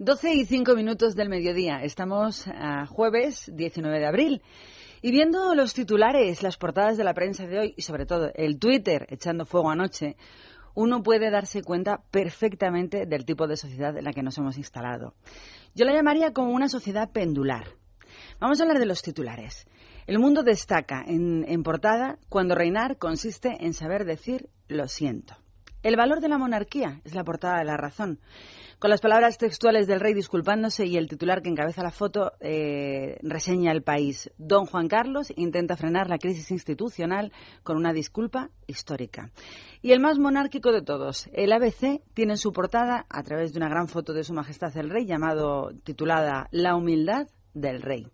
12 y 5 minutos del mediodía. Estamos a jueves 19 de abril. Y viendo los titulares, las portadas de la prensa de hoy y sobre todo el Twitter echando fuego anoche, uno puede darse cuenta perfectamente del tipo de sociedad en la que nos hemos instalado. Yo la llamaría como una sociedad pendular. Vamos a hablar de los titulares. El mundo destaca en, en portada cuando reinar consiste en saber decir lo siento. El valor de la monarquía es la portada de la razón con las palabras textuales del rey disculpándose y el titular que encabeza la foto eh, reseña el país. Don Juan Carlos intenta frenar la crisis institucional con una disculpa histórica. Y el más monárquico de todos, el ABC, tiene en su portada, a través de una gran foto de Su Majestad el Rey, llamado, titulada La humildad del rey.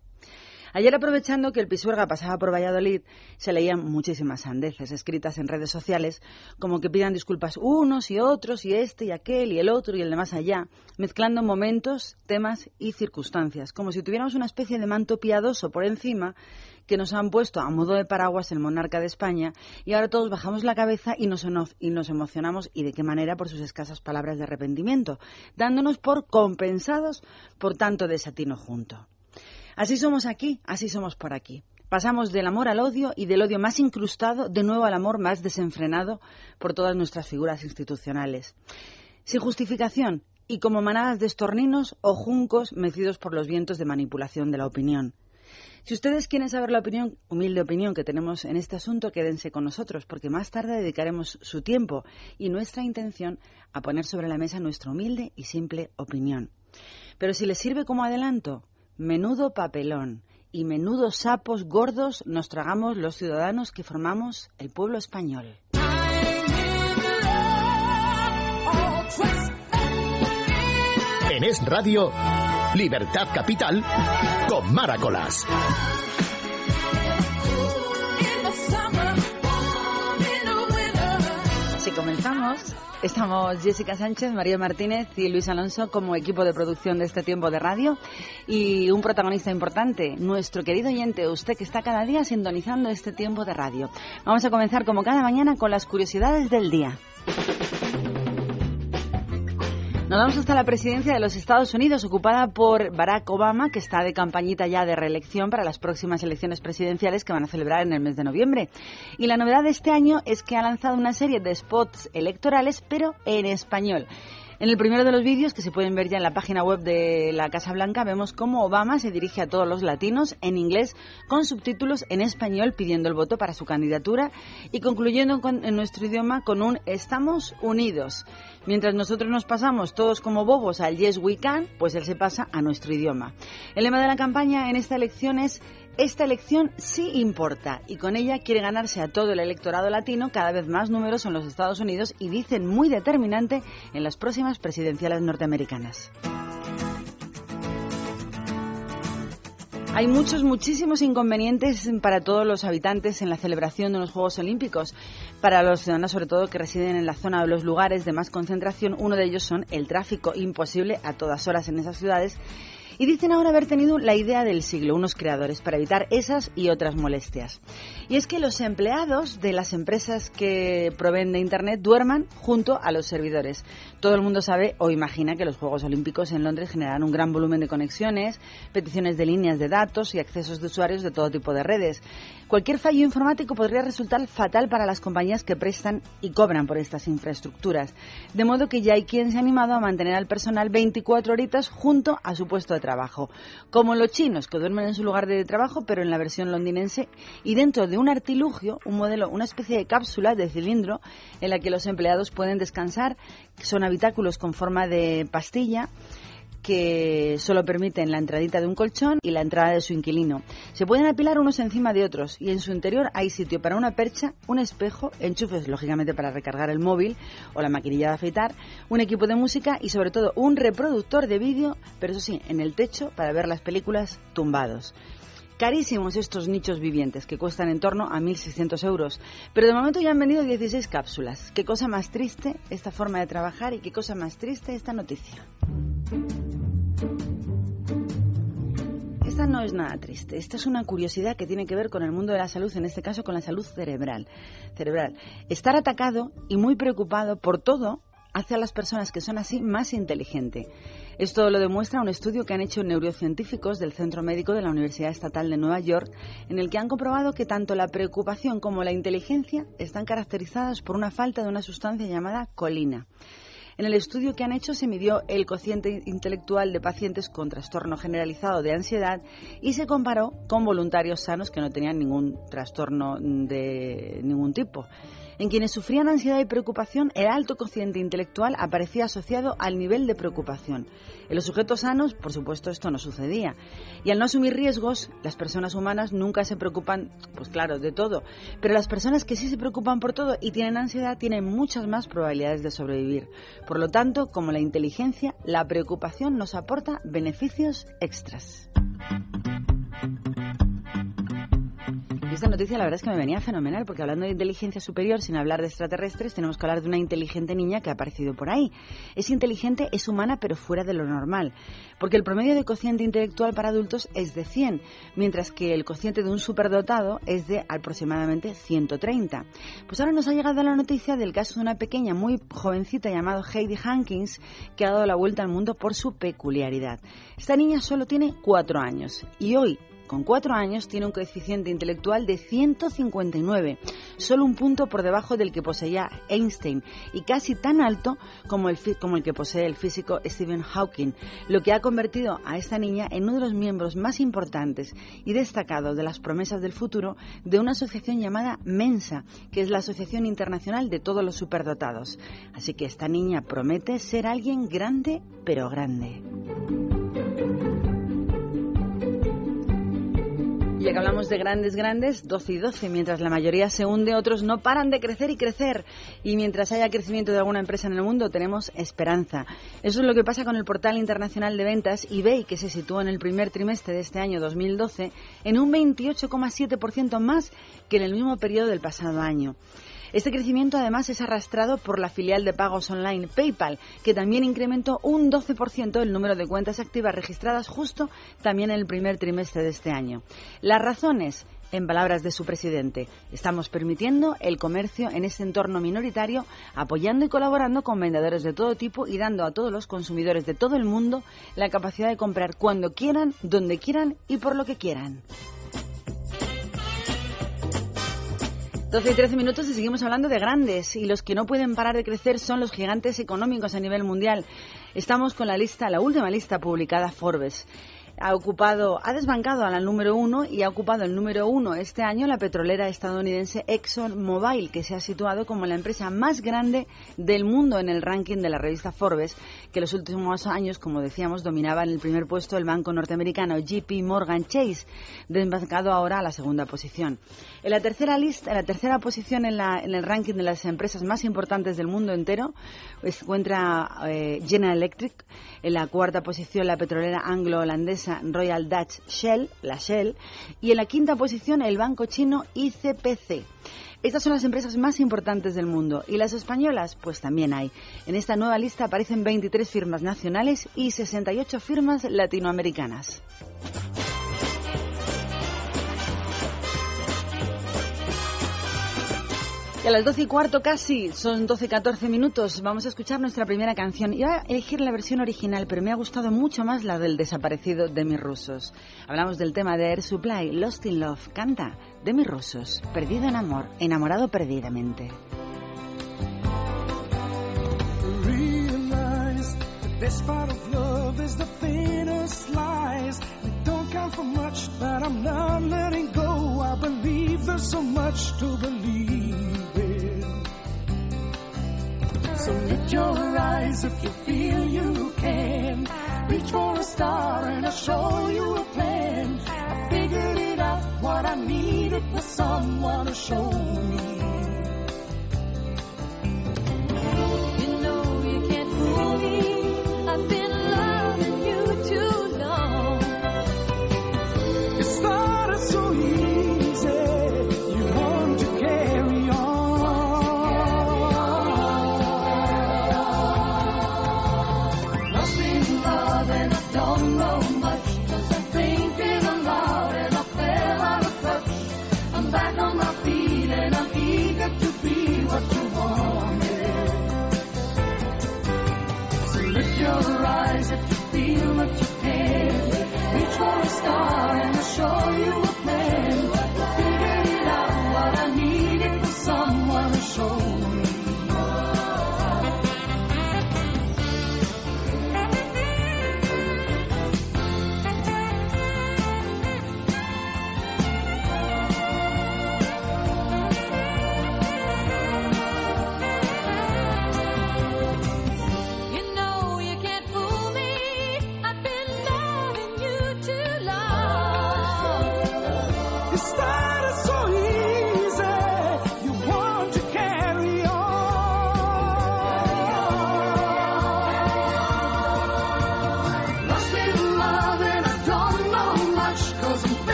Ayer, aprovechando que el Pisuerga pasaba por Valladolid, se leían muchísimas sandeces escritas en redes sociales, como que pidan disculpas unos y otros, y este y aquel y el otro y el de más allá, mezclando momentos, temas y circunstancias, como si tuviéramos una especie de manto piadoso por encima que nos han puesto a modo de paraguas el monarca de España y ahora todos bajamos la cabeza y nos, y nos emocionamos y de qué manera por sus escasas palabras de arrepentimiento, dándonos por compensados por tanto desatino junto. Así somos aquí, así somos por aquí. Pasamos del amor al odio y del odio más incrustado de nuevo al amor más desenfrenado por todas nuestras figuras institucionales. Sin justificación y como manadas de estorninos o juncos mecidos por los vientos de manipulación de la opinión. Si ustedes quieren saber la opinión, humilde opinión que tenemos en este asunto, quédense con nosotros, porque más tarde dedicaremos su tiempo y nuestra intención a poner sobre la mesa nuestra humilde y simple opinión. Pero si les sirve como adelanto, Menudo papelón y menudos sapos gordos nos tragamos los ciudadanos que formamos el pueblo español. En Es Radio, Libertad Capital, con Maracolas. Comenzamos, Estamos Jessica Sánchez, María Martínez y Luis Alonso como equipo de producción de este tiempo de radio y un protagonista importante, nuestro querido oyente, usted que está cada día sintonizando este tiempo de radio. Vamos a comenzar como cada mañana con las curiosidades del día. Nos vamos hasta la presidencia de los Estados Unidos, ocupada por Barack Obama, que está de campañita ya de reelección para las próximas elecciones presidenciales que van a celebrar en el mes de noviembre. Y la novedad de este año es que ha lanzado una serie de spots electorales, pero en español. En el primero de los vídeos, que se pueden ver ya en la página web de la Casa Blanca, vemos cómo Obama se dirige a todos los latinos en inglés con subtítulos en español pidiendo el voto para su candidatura y concluyendo en nuestro idioma con un Estamos unidos. Mientras nosotros nos pasamos todos como bobos al Yes We Can, pues él se pasa a nuestro idioma. El lema de la campaña en esta elección es esta elección sí importa y con ella quiere ganarse a todo el electorado latino, cada vez más numeroso en los Estados Unidos y dicen muy determinante en las próximas presidenciales norteamericanas. Hay muchos, muchísimos inconvenientes para todos los habitantes en la celebración de los Juegos Olímpicos. Para los ciudadanos, sobre todo, que residen en la zona de los lugares de más concentración, uno de ellos son el tráfico imposible a todas horas en esas ciudades y dicen ahora haber tenido la idea del siglo, unos creadores, para evitar esas y otras molestias. Y es que los empleados de las empresas que proveen de Internet duerman junto a los servidores. Todo el mundo sabe o imagina que los Juegos Olímpicos en Londres generan un gran volumen de conexiones, peticiones de líneas de datos y accesos de usuarios de todo tipo de redes. Cualquier fallo informático podría resultar fatal para las compañías que prestan y cobran por estas infraestructuras. De modo que ya hay quien se ha animado a mantener al personal 24 horitas junto a su puesto de trabajo. Como los chinos que duermen en su lugar de trabajo, pero en la versión londinense, y dentro de un artilugio, un modelo, una especie de cápsula de cilindro en la que los empleados pueden descansar, son habitáculos con forma de pastilla que solo permiten la entradita de un colchón y la entrada de su inquilino. Se pueden apilar unos encima de otros y en su interior hay sitio para una percha, un espejo, enchufes lógicamente para recargar el móvil o la maquinilla de afeitar, un equipo de música y sobre todo un reproductor de vídeo, pero eso sí, en el techo para ver las películas tumbados. Carísimos estos nichos vivientes, que cuestan en torno a 1.600 euros. Pero de momento ya han vendido 16 cápsulas. Qué cosa más triste esta forma de trabajar y qué cosa más triste esta noticia. Esta no es nada triste, esta es una curiosidad que tiene que ver con el mundo de la salud, en este caso con la salud cerebral. cerebral. Estar atacado y muy preocupado por todo hace a las personas que son así más inteligentes. Esto lo demuestra un estudio que han hecho neurocientíficos del Centro Médico de la Universidad Estatal de Nueva York, en el que han comprobado que tanto la preocupación como la inteligencia están caracterizadas por una falta de una sustancia llamada colina. En el estudio que han hecho se midió el cociente intelectual de pacientes con trastorno generalizado de ansiedad y se comparó con voluntarios sanos que no tenían ningún trastorno de ningún tipo. En quienes sufrían ansiedad y preocupación, el alto cociente intelectual aparecía asociado al nivel de preocupación. En los sujetos sanos, por supuesto, esto no sucedía. Y al no asumir riesgos, las personas humanas nunca se preocupan, pues claro, de todo. Pero las personas que sí se preocupan por todo y tienen ansiedad tienen muchas más probabilidades de sobrevivir. Por lo tanto, como la inteligencia, la preocupación nos aporta beneficios extras. Esta noticia la verdad es que me venía fenomenal, porque hablando de inteligencia superior, sin hablar de extraterrestres, tenemos que hablar de una inteligente niña que ha aparecido por ahí. Es inteligente, es humana, pero fuera de lo normal, porque el promedio de cociente intelectual para adultos es de 100, mientras que el cociente de un superdotado es de aproximadamente 130. Pues ahora nos ha llegado la noticia del caso de una pequeña, muy jovencita llamada Heidi Hankins, que ha dado la vuelta al mundo por su peculiaridad. Esta niña solo tiene 4 años y hoy con cuatro años tiene un coeficiente intelectual de 159, solo un punto por debajo del que poseía Einstein y casi tan alto como el, como el que posee el físico Stephen Hawking, lo que ha convertido a esta niña en uno de los miembros más importantes y destacados de las promesas del futuro de una asociación llamada Mensa, que es la Asociación Internacional de todos los superdotados. Así que esta niña promete ser alguien grande, pero grande. Que hablamos de grandes, grandes, 12 y 12, mientras la mayoría se hunde, otros no paran de crecer y crecer. Y mientras haya crecimiento de alguna empresa en el mundo, tenemos esperanza. Eso es lo que pasa con el portal internacional de ventas eBay, que se sitúa en el primer trimestre de este año 2012 en un 28,7% más que en el mismo periodo del pasado año. Este crecimiento además es arrastrado por la filial de pagos online PayPal, que también incrementó un 12% el número de cuentas activas registradas justo también en el primer trimestre de este año. Las razones, en palabras de su presidente, estamos permitiendo el comercio en este entorno minoritario, apoyando y colaborando con vendedores de todo tipo y dando a todos los consumidores de todo el mundo la capacidad de comprar cuando quieran, donde quieran y por lo que quieran. 12 y 13 minutos y seguimos hablando de grandes y los que no pueden parar de crecer son los gigantes económicos a nivel mundial. Estamos con la lista, la última lista publicada Forbes ha ocupado, ha desbancado a la número uno y ha ocupado el número uno este año la petrolera estadounidense ExxonMobil, que se ha situado como la empresa más grande del mundo en el ranking de la revista Forbes, que los últimos años, como decíamos, dominaba en el primer puesto el banco norteamericano JP Morgan Chase, desbancado ahora a la segunda posición. En la tercera lista, en la tercera posición en, la, en el ranking de las empresas más importantes del mundo entero, se encuentra eh, General Electric, en la cuarta posición la petrolera anglo-holandesa Royal Dutch Shell, la Shell, y en la quinta posición el banco chino ICPC. Estas son las empresas más importantes del mundo. ¿Y las españolas? Pues también hay. En esta nueva lista aparecen 23 firmas nacionales y 68 firmas latinoamericanas. Y a las 12 y cuarto casi, son 12 y 14 minutos, vamos a escuchar nuestra primera canción. Iba a elegir la versión original, pero me ha gustado mucho más la del desaparecido de mis rusos. Hablamos del tema de Air Supply, Lost in Love, canta de mis rusos, perdido en amor, enamorado perdidamente. Of love is the don't count for much, but I'm not letting go. I believe there's so much to believe. So lift your eyes if you feel you can. Reach for a star and I'll show you a plan. I figured it out. What I needed was someone to show me. You know you can't fool me. I've been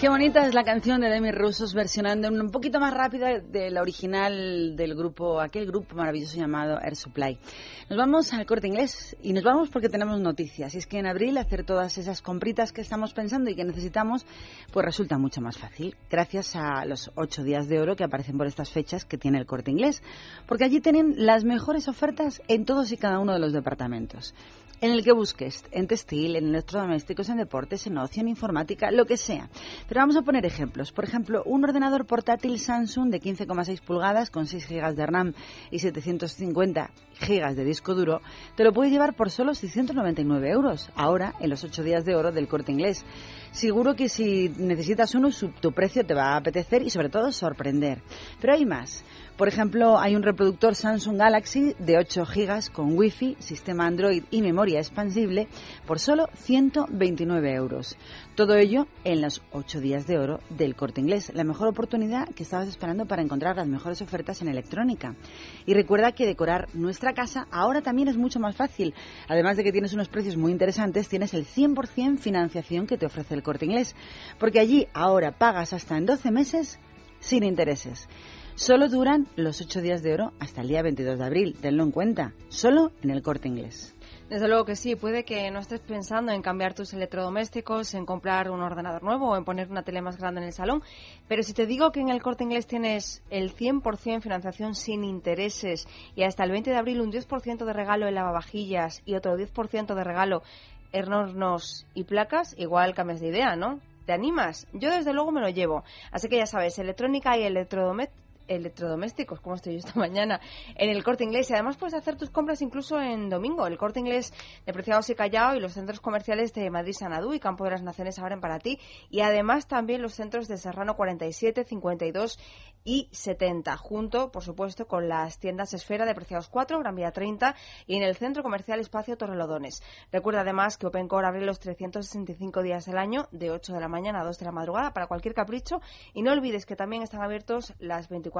Qué bonita es la canción de Demi Rusos versionando un poquito más rápida de la original del grupo, aquel grupo maravilloso llamado Air Supply. Nos vamos al corte inglés y nos vamos porque tenemos noticias. Y es que en abril hacer todas esas compritas que estamos pensando y que necesitamos, pues resulta mucho más fácil. Gracias a los ocho días de oro que aparecen por estas fechas que tiene el corte inglés. Porque allí tienen las mejores ofertas en todos y cada uno de los departamentos en el que busques, en textil, en electrodomésticos, en deportes, en ocio, en informática, lo que sea. Pero vamos a poner ejemplos. Por ejemplo, un ordenador portátil Samsung de 15,6 pulgadas con 6 GB de RAM y 750 GB de disco duro, te lo puedes llevar por solo 699 euros, ahora en los 8 días de oro del corte inglés. Seguro que si necesitas uno, su- tu precio te va a apetecer y sobre todo sorprender. Pero hay más. Por ejemplo, hay un reproductor Samsung Galaxy de 8 GB con Wi-Fi, sistema Android y memoria expansible por solo 129 euros. Todo ello en los 8 días de oro del corte inglés. La mejor oportunidad que estabas esperando para encontrar las mejores ofertas en electrónica. Y recuerda que decorar nuestra casa ahora también es mucho más fácil. Además de que tienes unos precios muy interesantes, tienes el 100% financiación que te ofrece el corte inglés. Porque allí ahora pagas hasta en 12 meses sin intereses. Solo duran los 8 días de oro hasta el día 22 de abril. Tenlo en cuenta. Solo en el corte inglés. Desde luego que sí, puede que no estés pensando en cambiar tus electrodomésticos, en comprar un ordenador nuevo o en poner una tele más grande en el salón, pero si te digo que en el corte inglés tienes el 100% financiación sin intereses y hasta el 20 de abril un 10% de regalo en lavavajillas y otro 10% de regalo en hornos y placas, igual cambias de idea, ¿no? ¿Te animas? Yo desde luego me lo llevo. Así que ya sabes, electrónica y electrodomésticos electrodomésticos, como estoy yo esta mañana, en el corte inglés. Y además puedes hacer tus compras incluso en domingo. El corte inglés de Preciados y Callao y los centros comerciales de Madrid, Sanadú y Campo de las Naciones abren para ti. Y además también los centros de Serrano 47, 52 y 70, junto, por supuesto, con las tiendas Esfera de Preciados 4, Gran Vía 30 y en el centro comercial Espacio Torrelodones. Recuerda además que OpenCore abre los 365 días del año, de 8 de la mañana a 2 de la madrugada, para cualquier capricho. Y no olvides que también están abiertos las 24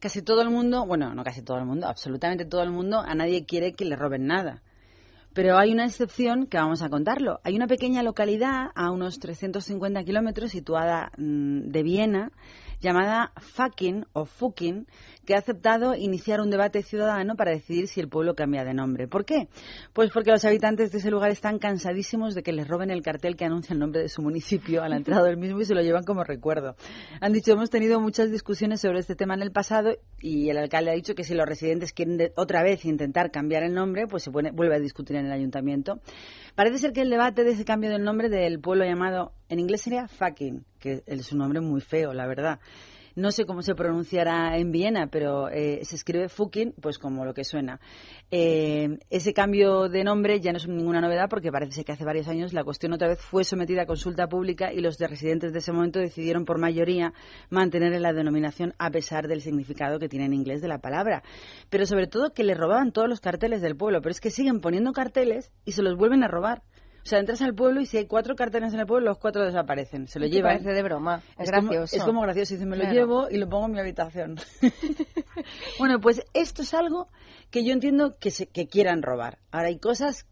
Casi todo el mundo, bueno, no casi todo el mundo, absolutamente todo el mundo, a nadie quiere que le roben nada. Pero hay una excepción que vamos a contarlo. Hay una pequeña localidad a unos 350 kilómetros situada mm, de Viena llamada Fucking o Fucking, que ha aceptado iniciar un debate ciudadano para decidir si el pueblo cambia de nombre. ¿Por qué? Pues porque los habitantes de ese lugar están cansadísimos de que les roben el cartel que anuncia el nombre de su municipio a la entrada del mismo y se lo llevan como recuerdo. Han dicho, hemos tenido muchas discusiones sobre este tema en el pasado y el alcalde ha dicho que si los residentes quieren otra vez intentar cambiar el nombre, pues se vuelve a discutir en el ayuntamiento. Parece ser que el debate de ese cambio del nombre del pueblo llamado, en inglés sería fucking, que es un nombre muy feo, la verdad. No sé cómo se pronunciará en Viena, pero eh, se escribe fucking, pues como lo que suena. Eh, ese cambio de nombre ya no es ninguna novedad porque parece que hace varios años la cuestión otra vez fue sometida a consulta pública y los de residentes de ese momento decidieron por mayoría mantener la denominación a pesar del significado que tiene en inglés de la palabra. Pero sobre todo que le robaban todos los carteles del pueblo, pero es que siguen poniendo carteles y se los vuelven a robar. O sea, entras al pueblo y si hay cuatro carteles en el pueblo, los cuatro desaparecen. Se lo ¿Qué te llevan. parece de broma? Es, gracioso. es como gracioso. Dice, me lo Claro. llevo y lo pongo en mi habitación. bueno, pues esto es algo que yo entiendo que, se, que quieran robar. Ahora hay cosas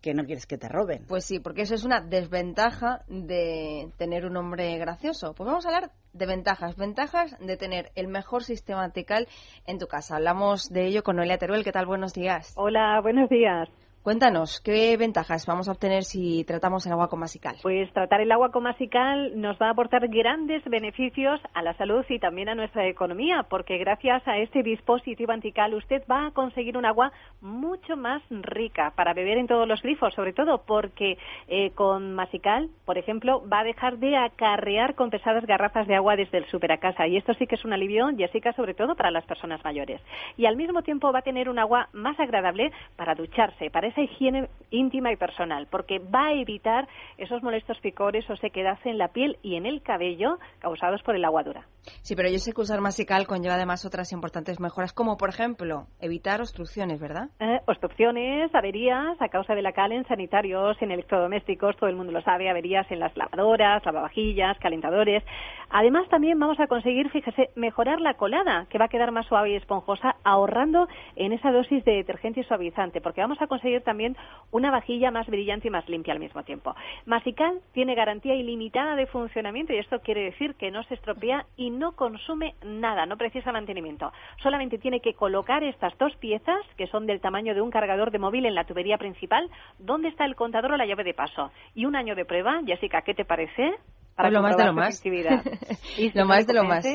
que no quieres que te roben. Pues sí, porque eso es una desventaja de tener un nombre gracioso. Pues vamos a hablar de ventajas. Ventajas de tener el mejor sistema en tu casa. Hablamos de ello con Noelia Teruel. ¿Qué tal? Buenos días. Hola, buenos días. Cuéntanos, ¿qué ventajas vamos a obtener si tratamos el agua con masical? Pues tratar el agua con masical nos va a aportar grandes beneficios a la salud y también a nuestra economía, porque gracias a este dispositivo antical usted va a conseguir un agua mucho más rica para beber en todos los grifos, sobre todo porque eh, con masical, por ejemplo, va a dejar de acarrear con pesadas garrafas de agua desde el súper a casa. Y esto sí que es un alivio, Jessica, sobre todo para las personas mayores. Y al mismo tiempo va a tener un agua más agradable para ducharse, para esa higiene íntima y personal, porque va a evitar esos molestos picores o sequedad en la piel y en el cabello causados por el agua dura. Sí, pero yo sé que usar masical conlleva además otras importantes mejoras, como por ejemplo evitar obstrucciones, ¿verdad? Eh, obstrucciones, averías a causa de la cal en sanitarios, en electrodomésticos, todo el mundo lo sabe, averías en las lavadoras, lavavajillas, calentadores. Además, también vamos a conseguir, fíjese, mejorar la colada, que va a quedar más suave y esponjosa, ahorrando en esa dosis de detergente y suavizante, porque vamos a conseguir también una vajilla más brillante y más limpia al mismo tiempo. Masical tiene garantía ilimitada de funcionamiento y esto quiere decir que no se estropea y no consume nada, no precisa mantenimiento. Solamente tiene que colocar estas dos piezas, que son del tamaño de un cargador de móvil en la tubería principal, donde está el contador o la llave de paso. Y un año de prueba, Jessica, ¿qué te parece? Pues lo más de lo más. Lo más de lo más.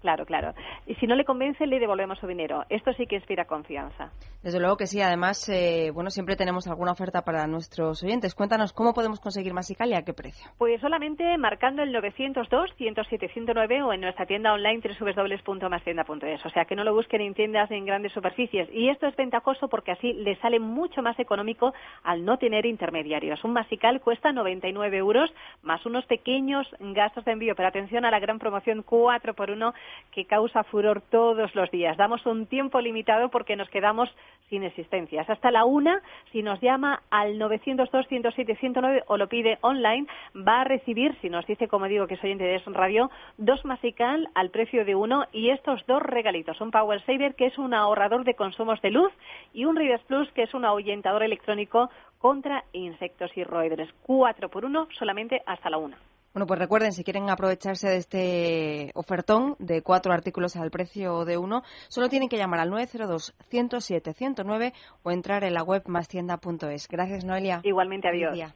Claro, claro. Y si no le convence, le devolvemos su dinero. Esto sí que inspira confianza. Desde luego que sí. Además, eh, bueno, siempre tenemos alguna oferta para nuestros oyentes. Cuéntanos cómo podemos conseguir masical y a qué precio. Pues solamente marcando el 902-107-109 o en nuestra tienda online www.mastienda.es. O sea, que no lo busquen en tiendas ni en grandes superficies. Y esto es ventajoso porque así le sale mucho más económico al no tener intermediarios. Un masical cuesta 99 euros más unos pequeños gastos de envío. Pero atención a la gran promoción 4x1 que causa furor todos los días. Damos un tiempo limitado porque nos quedamos sin existencias. Hasta la una, si nos llama al 902-107-109 o lo pide online, va a recibir, si nos dice, como digo, que es oyente de Es Radio, dos Masical al precio de uno y estos dos regalitos. Un Power Saver, que es un ahorrador de consumos de luz, y un Readers Plus, que es un ahuyentador electrónico contra insectos y roedores. Cuatro por uno, solamente hasta la una. Bueno, pues recuerden, si quieren aprovecharse de este ofertón de cuatro artículos al precio de uno, solo tienen que llamar al 902-107-109 o entrar en la web mastienda.es. Gracias, Noelia. Igualmente, adiós. día.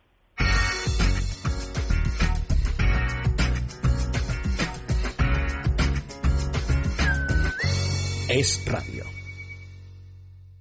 Es radio.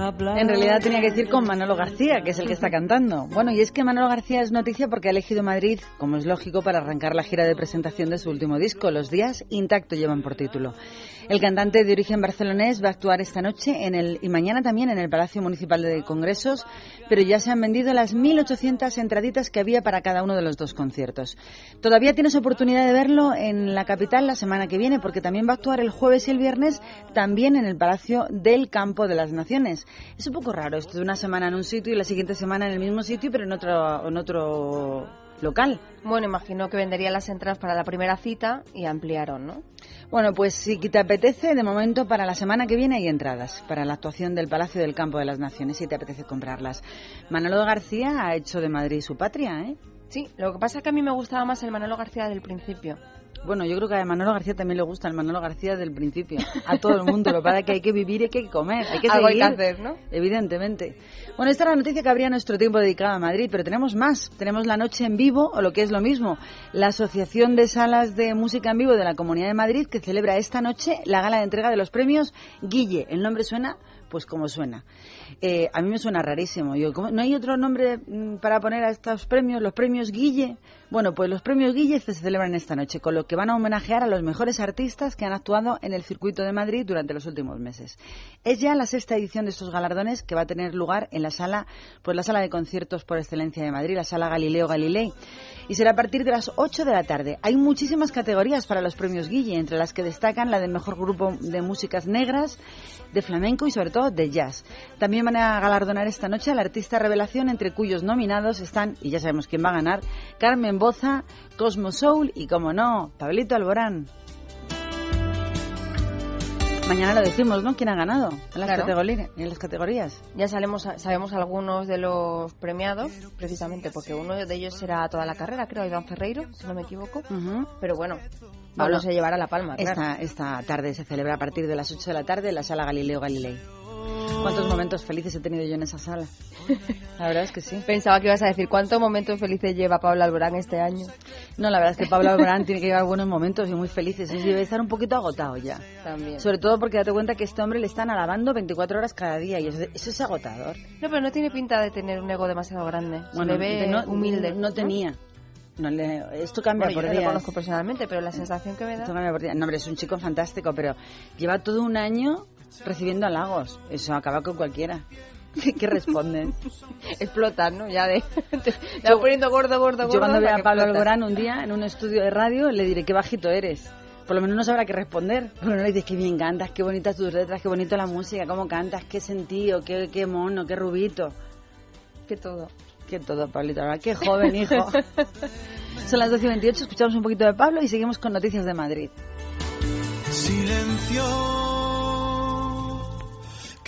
En realidad tenía que decir con Manolo García, que es el que está cantando. Bueno, y es que Manolo García es noticia porque ha elegido Madrid, como es lógico, para arrancar la gira de presentación de su último disco. Los días intacto llevan por título. El cantante de origen barcelonés va a actuar esta noche en el, y mañana también en el Palacio Municipal de Congresos, pero ya se han vendido las 1.800 entraditas que había para cada uno de los dos conciertos. Todavía tienes oportunidad de verlo en la capital la semana que viene, porque también va a actuar el jueves y el viernes también en el Palacio del Campo de las Naciones. Es un poco raro esto de una semana en un sitio y la siguiente semana en el mismo sitio, pero en otro, en otro local. Bueno, imagino que vendería las entradas para la primera cita y ampliaron, ¿no? Bueno, pues si te apetece, de momento para la semana que viene hay entradas para la actuación del Palacio del Campo de las Naciones, si te apetece comprarlas. Manolo García ha hecho de Madrid su patria, ¿eh? Sí, lo que pasa es que a mí me gustaba más el Manolo García del principio. Bueno, yo creo que a Manolo García también le gusta el Manolo García del principio. A todo el mundo. Lo que pasa es que hay que vivir y hay que comer. Hay que Algo hay seguir. que hacer, ¿no? Evidentemente. Bueno, esta es la noticia que habría nuestro tiempo dedicado a Madrid, pero tenemos más. Tenemos la noche en vivo, o lo que es lo mismo, la Asociación de Salas de Música en Vivo de la Comunidad de Madrid, que celebra esta noche la gala de entrega de los premios Guille. El nombre suena pues como suena. Eh, a mí me suena rarísimo. Yo, ¿cómo- ¿No hay otro nombre mm, para poner a estos premios? ¿Los premios Guille? Bueno, pues los premios Guille se celebran esta noche, con lo que van a homenajear a los mejores artistas que han actuado en el circuito de Madrid durante los últimos meses. Es ya la sexta edición de estos galardones que va a tener lugar en la sala, pues la sala de conciertos por excelencia de Madrid, la sala Galileo Galilei. Y será a partir de las 8 de la tarde. Hay muchísimas categorías para los premios Guille, entre las que destacan la de mejor grupo de músicas negras, de flamenco y sobre todo de jazz. También van a galardonar esta noche al artista revelación, entre cuyos nominados están, y ya sabemos quién va a ganar, Carmen Boza, Cosmo Soul y, como no, Pablito Alborán. Mañana lo decimos, ¿no? ¿Quién ha ganado en las, Claro. categori- en las categorías? Ya sabemos, sabemos algunos de los premiados, precisamente porque uno de ellos será toda la carrera, creo, Iván Ferreiro, si no me equivoco. Ujú. Pero bueno, Pablo Bueno, se llevará la palma, claro. Esta, esta tarde se celebra a partir de las 8 de la tarde en la sala Galileo Galilei. ¿Cuántos momentos felices he tenido yo en esa sala? La verdad es que sí. Pensaba que ibas a decir cuántos momentos felices lleva Pablo Alborán este año. No, la verdad es que Pablo Alborán tiene que llevar buenos momentos y muy felices. Y debe estar un poquito agotado ya. También. Sobre todo porque date cuenta que este hombre le están alabando 24 horas cada día y eso, eso es agotador. No, pero no tiene pinta de tener un ego demasiado grande. Se le ve no, humilde. No, tenía. No le- esto cambia Bueno, yo por no lo conozco personalmente, pero la sensación que me da... Esto cambia por días. No, hombre, es un chico fantástico, pero lleva todo un año recibiendo halagos. Eso acaba con cualquiera. ¿Qué responden? Explotan, ¿no? Ya de... te poniendo gordo, gordo, gordo. Yo cuando vea a Pablo. Alborán un día en un estudio de radio le diré qué bajito eres. Por lo menos no sabrá qué responder. Porque no le dices qué bien cantas, qué bonitas tus letras, qué bonito la música, cómo cantas, qué sentido, qué, qué mono, qué rubito. Que todo. Qué todo, Pablito. Alborán. Qué joven, hijo. Son las 12 y 28, escuchamos un poquito de Pablo y seguimos con noticias de Madrid. Silencio,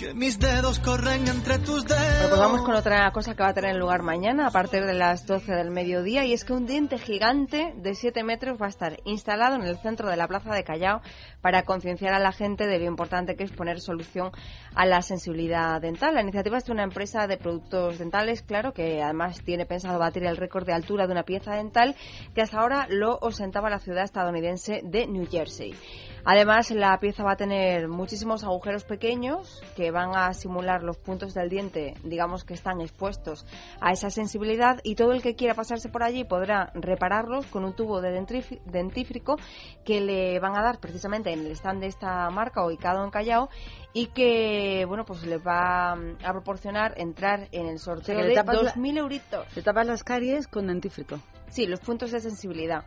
que mis dedos corren entre tus dedos. Bueno, pues vamos con otra cosa que va a tener lugar mañana a partir de las 12 del mediodía y es que un diente gigante de 7 metros va a estar instalado en el centro de la plaza de Callao para concienciar a la gente de lo importante que es poner solución a la sensibilidad dental. La iniciativa es de una empresa de productos dentales, claro, que además tiene pensado batir el récord de altura de una pieza dental que hasta ahora lo ostentaba la ciudad estadounidense de New Jersey. Además, la pieza va a tener muchísimos agujeros pequeños que van a simular los puntos del diente, digamos que están expuestos a esa sensibilidad y todo el que quiera pasarse por allí podrá repararlos con un tubo de dentífrico que le van a dar precisamente en el stand de esta marca ubicado en Callao y que, bueno, pues le va a proporcionar entrar en el sorteo que le de tapas la- 2.000 euritos. Te tapas las caries con dentífrico. Sí, los puntos de sensibilidad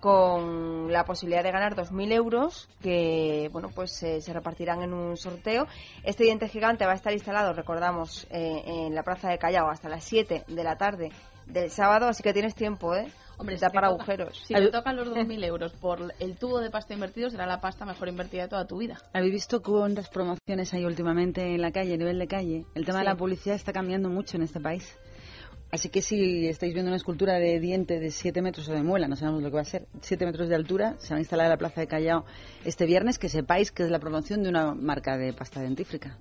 con la posibilidad de ganar 2.000 euros que bueno pues eh, se repartirán en un sorteo. Este diente gigante va a estar instalado, recordamos, eh, en la plaza de Callao hasta las 7 de la tarde del sábado, así que tienes tiempo, ¿eh? Hombre, de si toca- agujeros. Si te tocan los 2.000 euros por el tubo de pasta invertido, será la pasta mejor invertida de toda tu vida. ¿Habéis visto cuántas promociones hay últimamente en la calle, a nivel de calle? El tema de la publicidad está cambiando mucho en este país. Así que si estáis viendo una escultura de diente de 7 metros o de muela, no sabemos lo que va a ser, 7 metros de altura, se va a instalar en la Plaza de Callao este viernes, que sepáis que es la promoción de una marca de pasta dentífrica.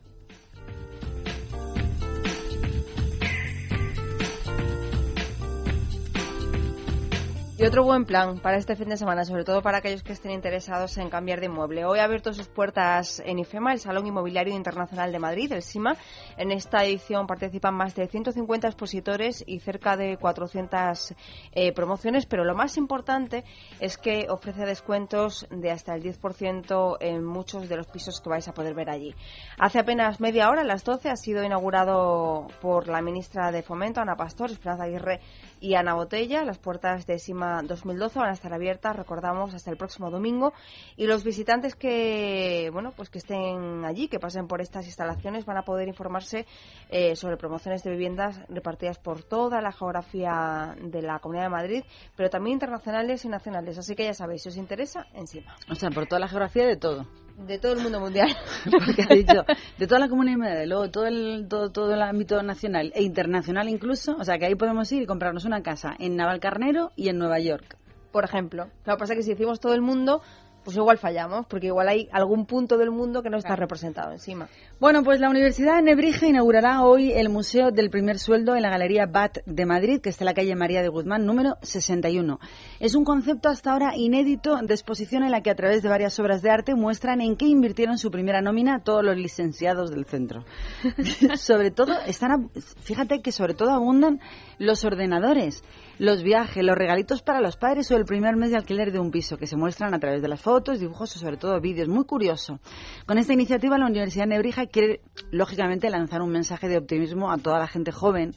Y otro buen plan para este fin de semana, sobre todo para aquellos que estén interesados en cambiar de inmueble. Hoy ha abierto sus puertas en IFEMA, el Salón Inmobiliario Internacional de Madrid, el SIMA. En esta edición participan más de 150 expositores y cerca de 400 eh, promociones, pero lo más importante es que ofrece descuentos de hasta el 10% en muchos de los pisos que vais a poder ver allí. Hace apenas media hora, a las 12, ha sido inaugurado por la ministra de Fomento, Ana Pastor, Esperanza Aguirre y Ana Botella. Las puertas de SIMA 2012 van a estar abiertas, recordamos, hasta el próximo domingo. Y los visitantes que, bueno, pues que estén allí, que pasen por estas instalaciones, van a poder informarse eh, sobre promociones de viviendas repartidas por toda la geografía de la Comunidad de Madrid, pero también internacionales y nacionales. Así que ya sabéis, si os interesa, encima. O sea, por toda la geografía de todo. De todo el mundo mundial. Porque ha dicho, de toda la comunidad de luego todo el, todo, todo el ámbito nacional e internacional incluso. O sea, que ahí podemos ir y comprarnos una casa en Navalcarnero y en Nueva York. Por ejemplo. Lo que pasa es que si decimos todo el mundo, pues igual fallamos, porque igual hay algún punto del mundo que no está representado encima. Bueno, pues la Universidad de Nebrija inaugurará hoy el Museo del Primer Sueldo en la Galería BAT de Madrid, que está en la calle María de Guzmán, número 61. Es un concepto hasta ahora inédito de exposición en la que a través de varias obras de arte muestran en qué invirtieron su primera nómina todos los licenciados del centro. sobre todo, están, fíjate que sobre todo abundan los ordenadores, los viajes, los regalitos para los padres o el primer mes de alquiler de un piso, que se muestran a través de las fotos, dibujos o sobre todo vídeos. Muy curioso. Con esta iniciativa la Universidad Nebrija quiere, lógicamente, lanzar un mensaje de optimismo a toda la gente joven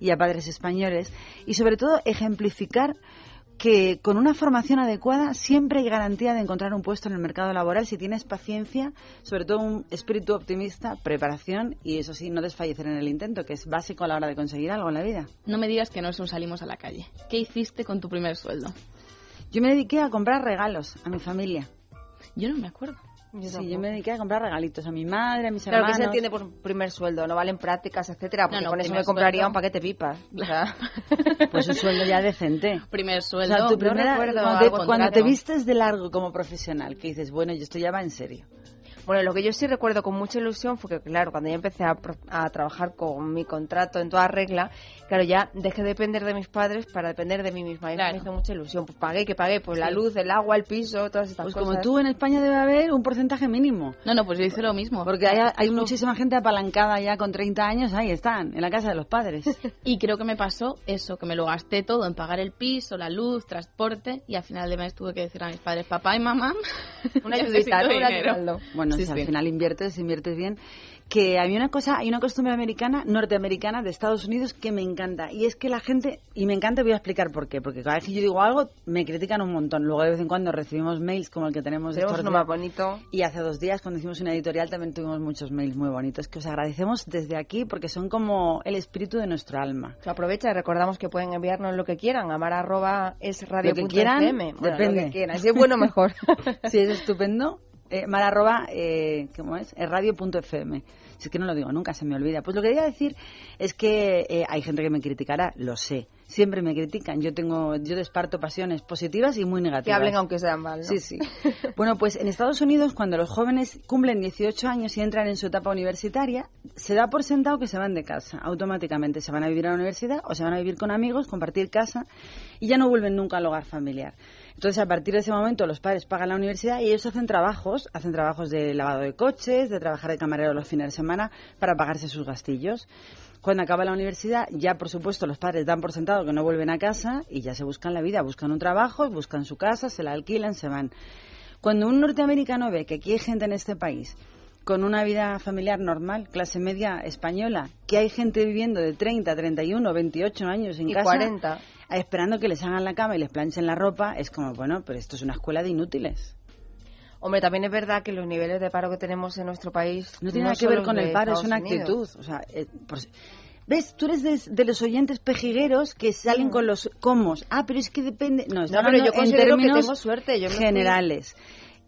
y a padres españoles y sobre todo ejemplificar que con una formación adecuada siempre hay garantía de encontrar un puesto en el mercado laboral si tienes paciencia, sobre todo un espíritu optimista, preparación y eso sí, no desfallecer en el intento, que es básico a la hora de conseguir algo en la vida. No me digas que no es un salimos a la calle. ¿Qué hiciste con tu primer sueldo? Yo me dediqué a comprar regalos a mi familia. Yo no me acuerdo. sí, yo me dediqué a comprar regalitos a mi madre, a mis Claro que hermanos. se entiende por primer sueldo, no valen prácticas, etcétera, porque No, no, con eso me compraría sueldo. un paquete pipas. O sea, Pues un sueldo ya decente. Primer O sueldo. sea, tu no primera- cuando, te, cuando vistes de largo como profesional, que dices, bueno, yo esto ya va en serio. Bueno, lo que yo sí recuerdo con mucha ilusión fue que, claro, cuando yo empecé a, pro- a trabajar con mi contrato en toda regla, claro, ya dejé de depender de mis padres para depender de mí misma. Y Claro. me hizo mucha ilusión. Pues pagué, que pagué, pues la luz, el agua, el piso, todas estas Pues cosas. como tú en España debe haber un porcentaje mínimo. No, no, pues yo hice lo mismo. Porque hay, hay muchísima gente apalancada ya con 30 años, ahí están, en la casa de los padres. Y creo que me pasó eso, que me lo gasté todo en pagar el piso, la luz, transporte y al final de mes tuve que decir a mis padres, papá y mamá, Una ayudita, ¿no? Un dinero". aguinaldo. Bueno, Sí, si al sí. final inviertes, inviertes bien. Que hay una cosa, hay una costumbre americana, norteamericana, de Estados Unidos que me encanta. Y es que la gente, y me encanta, voy a explicar por qué. Porque cada vez que yo digo algo, me critican un montón. Luego de vez en cuando recibimos mails como el que tenemos Tenemos uno más bonito. Y hace dos días, cuando hicimos una editorial, también tuvimos muchos mails muy bonitos que os agradecemos desde aquí porque son como el espíritu de nuestro alma. Se aprovecha y recordamos que pueden enviarnos lo que quieran. Amar arroba es radio. Lo que quieran. Bueno, depende. Lo que quieran. Si es bueno, mejor. Si es estupendo, eh, mar arroba, eh, ¿cómo es? Eh, radio.fm. Si es que no lo digo nunca, se me olvida. Pues lo que quería decir es que eh, hay gente que me criticará, lo sé. Siempre me critican. Yo tengo, yo desparto pasiones positivas y muy negativas. que hablen aunque sean mal, ¿no? Sí, sí. Bueno, pues en Estados Unidos, cuando los jóvenes cumplen 18 años y entran en su etapa universitaria, se da por sentado que se van de casa. Automáticamente se van a vivir a la universidad o se van a vivir con amigos, compartir casa y ya no vuelven nunca al hogar familiar. Entonces, a partir de ese momento, los padres pagan la universidad y ellos hacen trabajos, hacen trabajos de lavado de coches, de trabajar de camarero los fines de semana para pagarse sus gastillos. Cuando acaba la universidad, ya por supuesto los padres dan por sentado que no vuelven a casa y ya se buscan la vida, buscan un trabajo, buscan su casa, se la alquilan, se van. Cuando un norteamericano ve que aquí hay gente en este país con una vida familiar normal, clase media española, que hay gente viviendo de 30, 31, 28 años en Y casa, 40. Esperando que les hagan la cama y les planchen la ropa, es como, bueno, pero esto es una escuela de inútiles. Hombre, también es verdad que los niveles de paro que tenemos en nuestro país No tiene no nada que ver con el paro, es una Unidos. actitud. O sea, eh, por- ¿Ves? Tú eres de, de los oyentes pejigueros que salen con los comos. Ah, pero es que depende. No, No, pero yo considero que términos tengo suerte, yo me fui- generales.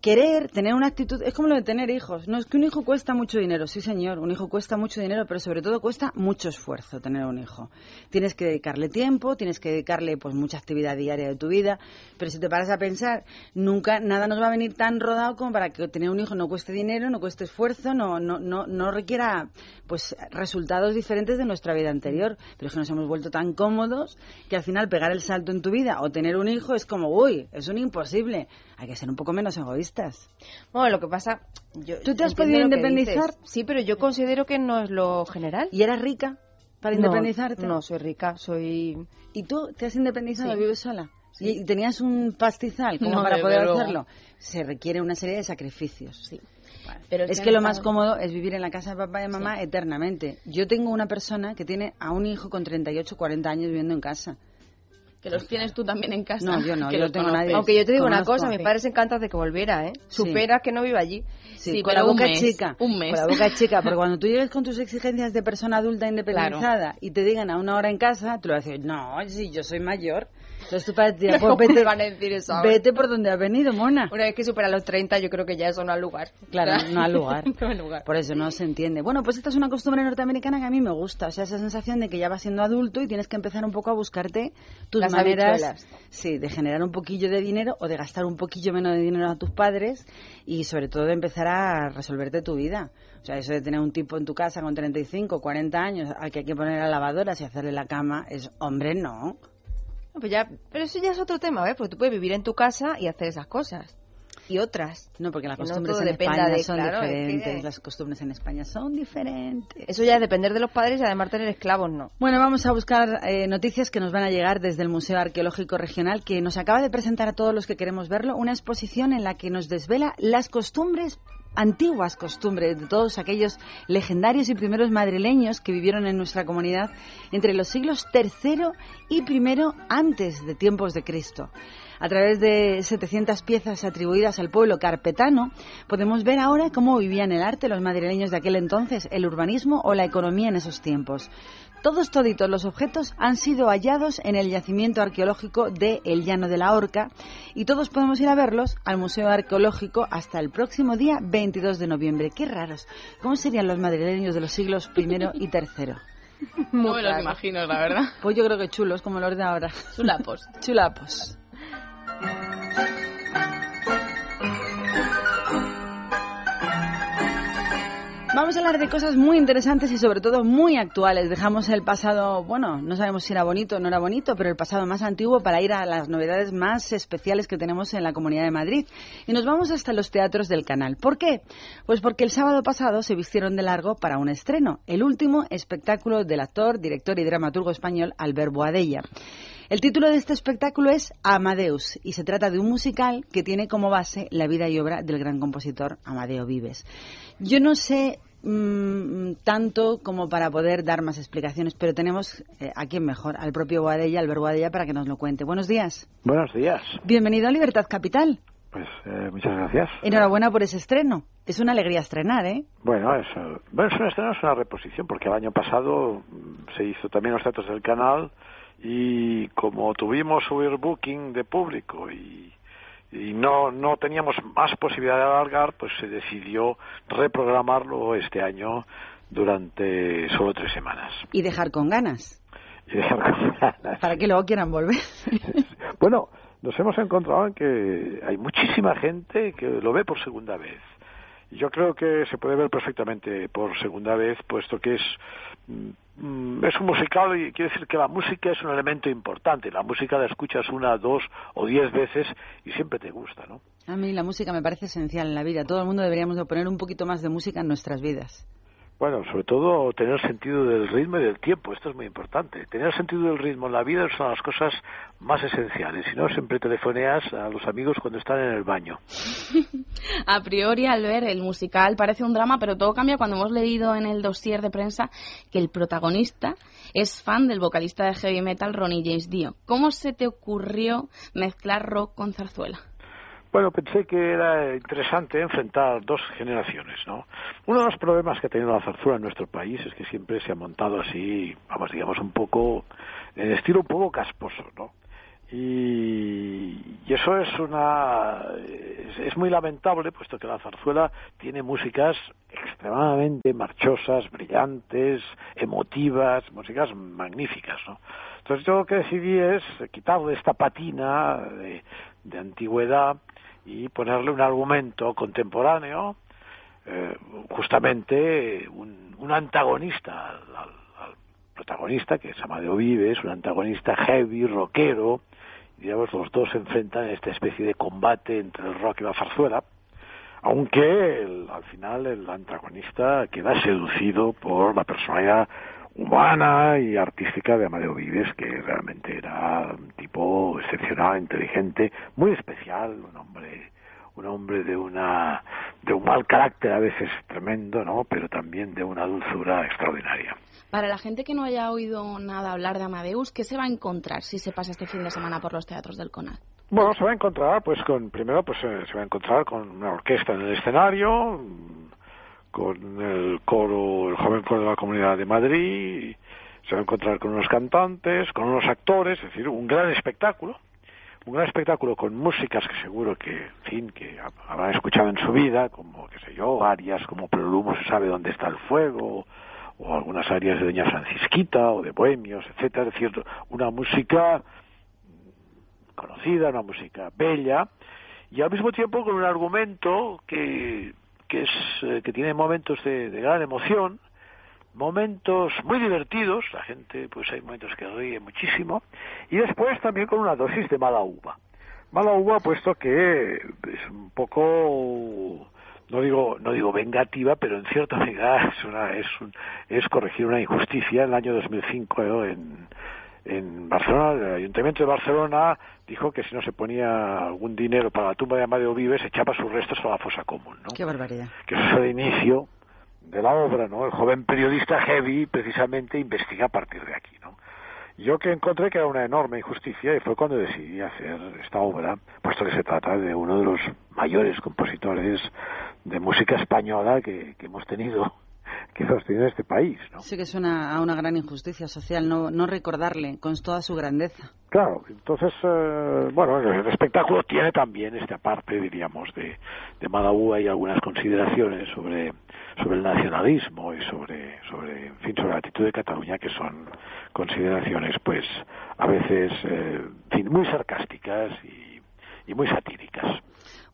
Querer, tener una actitud, es como lo de tener hijos. No es que un hijo cuesta mucho dinero, sí señor, un hijo cuesta mucho dinero, pero sobre todo cuesta mucho esfuerzo tener un hijo. Tienes que dedicarle tiempo, tienes que dedicarle pues mucha actividad diaria de tu vida, pero si te paras a pensar, nunca nada nos va a venir tan rodado como para que tener un hijo no cueste dinero, no cueste esfuerzo, no no no, no requiera pues resultados diferentes de nuestra vida anterior, pero es que nos hemos vuelto tan cómodos que al final pegar el salto en tu vida o tener un hijo es como, uy, es un imposible. Hay que ser un poco menos egoístas. Bueno, lo que pasa... Yo ¿Tú te has podido independizar? Sí, pero yo considero que no es lo general. ¿Y eras rica para No, independizarte? No, soy rica, soy... ¿Y tú te has independizado? Sí. ¿Vives sola? Sí. ¿Y tenías un pastizal como No, para poder hacerlo? Se requiere una serie de sacrificios. Sí. Pero Es que que lo más cómodo es vivir en la casa de papá y de mamá eternamente. Yo tengo una persona que tiene a un hijo con 38, 40 años viviendo en casa. Que los tienes tú también en casa. No, yo no, que yo los tengo conoces. nadie. Aunque yo te digo una cosa, a mis padres encantan de que volviera, ¿eh? Sí. Supera que no viva allí. Sí, Sí, con pero la un boca mes, chica. un mes. Con la boca chica, porque cuando tú llegues con tus exigencias de persona adulta independizada y te digan a una hora en casa, tú le vas a decir, no, si yo soy mayor. Entonces tú para pues ¿Cómo vete, van a decir eso ahora? vete por donde has venido, mona. Una vez que supera los 30, yo creo que ya eso no ha lugar. Claro, no ha lugar. no ha lugar. Por eso no se entiende. Bueno, pues esta es una costumbre norteamericana que a mí me gusta. O sea, esa sensación de que ya vas siendo adulto y tienes que empezar un poco a buscarte tus Las maneras habichuelas. sí, de generar un poquillo de dinero o de gastar un poquillo menos de dinero a tus padres y sobre todo de empezar a resolverte tu vida. O sea, eso de tener un tipo en tu casa con 35, 40 años al que hay que poner a lavadoras y hacerle la cama es, hombre, no. Pues ya, pero eso ya es otro tema, ¿ves? Porque tú puedes vivir en tu casa y hacer esas cosas. Y otras. No, porque las no costumbres en España de- son claro, es que- diferentes. Las costumbres en España son diferentes. Eso ya es depender de los padres y además tener esclavos, no. Bueno, vamos a buscar eh, noticias que nos van a llegar desde el Museo Arqueológico Regional, que nos acaba de presentar a todos los que queremos verlo una exposición en la que nos desvela las costumbres antiguas costumbres de todos aquellos legendarios y primeros madrileños que vivieron en nuestra comunidad entre los siglos III y I antes de tiempos de Cristo. A través de 700 piezas atribuidas al pueblo carpetano, podemos ver ahora cómo vivían el arte los madrileños de aquel entonces, el urbanismo o la economía en esos tiempos. Todos toditos los objetos han sido hallados en el yacimiento arqueológico de El Llano de la Horca y todos podemos ir a verlos al Museo Arqueológico hasta el próximo día 22 de noviembre. Qué raros. ¿Cómo serían los madrileños de los siglos I y III? No me los imagino, la verdad. Pues yo creo que chulos, como los de ahora. Chulapos. Chulapos. Vamos a hablar de cosas muy interesantes y sobre todo muy actuales. Dejamos el pasado, bueno, no sabemos si era bonito o no era bonito, pero el pasado más antiguo para ir a las novedades más especiales que tenemos en la Comunidad de Madrid. Y nos vamos hasta los teatros del canal. ¿Por qué? Pues porque el sábado pasado se vistieron de largo para un estreno, el último espectáculo del actor, director y dramaturgo español Albert Boadella. El título de este espectáculo es Amadeus y se trata de un musical que tiene como base la vida y obra del gran compositor Amadeo Vives. Yo no sé mm, tanto como para poder dar más explicaciones, pero tenemos eh, a quién mejor, al propio Boadella, Albert Boadella, para que nos lo cuente. Buenos días. Buenos días. Bienvenido a Libertad Capital. Pues eh, muchas gracias. Enhorabuena por ese estreno. Es una alegría estrenar, ¿eh? Bueno, es, bueno, es una, estreno, es una reposición porque el año pasado mm, se hizo también los datos del canal y como tuvimos overbooking de público y, y no, no teníamos más posibilidad de alargar, pues se decidió reprogramarlo este año durante solo tres semanas. Y dejar con ganas, Y dejar con ganas. para que luego quieran volver. Bueno, nos hemos encontrado en que hay muchísima gente que lo ve por segunda vez. Yo creo que se puede ver perfectamente por segunda vez, puesto que es, mm, es un musical y quiere decir que la música es un elemento importante. La música la escuchas una, dos o diez veces y siempre te gusta, ¿no? A mí la música me parece esencial en la vida. Todo el mundo deberíamos de poner un poquito más de música en nuestras vidas. Bueno, sobre todo tener sentido del ritmo y del tiempo, esto es muy importante. Tener sentido del ritmo en la vida son las cosas más esenciales. Si no, siempre telefoneas a los amigos cuando están en el baño. A priori, al ver el musical parece un drama, pero todo cambia cuando hemos leído en el dossier de prensa que el protagonista es fan del vocalista de heavy metal Ronnie James Dio. ¿Cómo se te ocurrió mezclar rock con zarzuela? Bueno, pensé que era interesante enfrentar dos generaciones, ¿no? Uno de los problemas que ha tenido la zarzuela en nuestro país es que siempre se ha montado así, vamos, digamos, un poco, en estilo un poco casposo, ¿no? Y, eso es una, es muy lamentable, puesto que la zarzuela tiene músicas extremadamente marchosas, brillantes, emotivas, músicas magníficas, ¿no? Entonces yo lo que decidí es quitarle esta patina de, antigüedad y ponerle un argumento contemporáneo, eh, justamente un, un antagonista al, protagonista, que es Amadeo Vives, un antagonista heavy, rockero, digamos los dos se enfrentan en esta especie de combate entre el rock y la zarzuela, aunque el- al final el antagonista queda seducido por la personalidad humana y artística de Amadeo Vives, que realmente era un tipo excepcional, inteligente, muy especial, un hombre un hombre de una de un mal carácter a veces tremendo, ¿no? Pero también de una dulzura extraordinaria. Para la gente que no haya oído nada hablar de Amadeus, ¿qué se va a encontrar si se pasa este fin de semana por los teatros del CONAC? Bueno, se va a encontrar, pues, con primero, pues, eh, se va a encontrar con una orquesta en el escenario, con el coro, el joven coro de la Comunidad de Madrid, se va a encontrar con unos cantantes, con unos actores, es decir, un gran espectáculo, un gran espectáculo con músicas que seguro que, en fin, que ha- habrán escuchado en su vida, como, qué sé yo, arias como Prelumo se sabe dónde está el fuego, o algunas arias de Doña Francisquita, o de Bohemios, etcétera, es decir, una música conocida, una música bella, y al mismo tiempo con un argumento que, que, es, eh, que tiene momentos de gran emoción, momentos muy divertidos, la gente, pues hay momentos que ríe muchísimo, y después también con una dosis de mala uva. Mala uva, puesto que es un poco, no digo, no digo vengativa, pero en cierta medida es, una, es, un- es corregir una injusticia. En el año 2005, ¿no? en, en Barcelona, el Ayuntamiento de Barcelona dijo que si no se ponía algún dinero para la tumba de Amadeo Vives, echaba sus restos a la fosa común, ¿no? Qué barbaridad. que ese es el inicio de la obra, ¿no? El joven periodista Heavy precisamente investiga a partir de aquí, ¿no? Yo que encontré que era una enorme injusticia y fue cuando decidí hacer esta obra, puesto que se trata de uno de los mayores compositores de música española que, que hemos tenido, que hemos tenido en este país, ¿no? Sí que suena a una gran injusticia social no, no recordarle con toda su grandeza. Claro, entonces, eh, bueno, el espectáculo tiene también esta parte, diríamos, de, de y algunas consideraciones sobre, sobre el nacionalismo y sobre, sobre, en fin, sobre la actitud de Cataluña, que son consideraciones, pues, a veces, eh, muy sarcásticas y, y muy satíricas.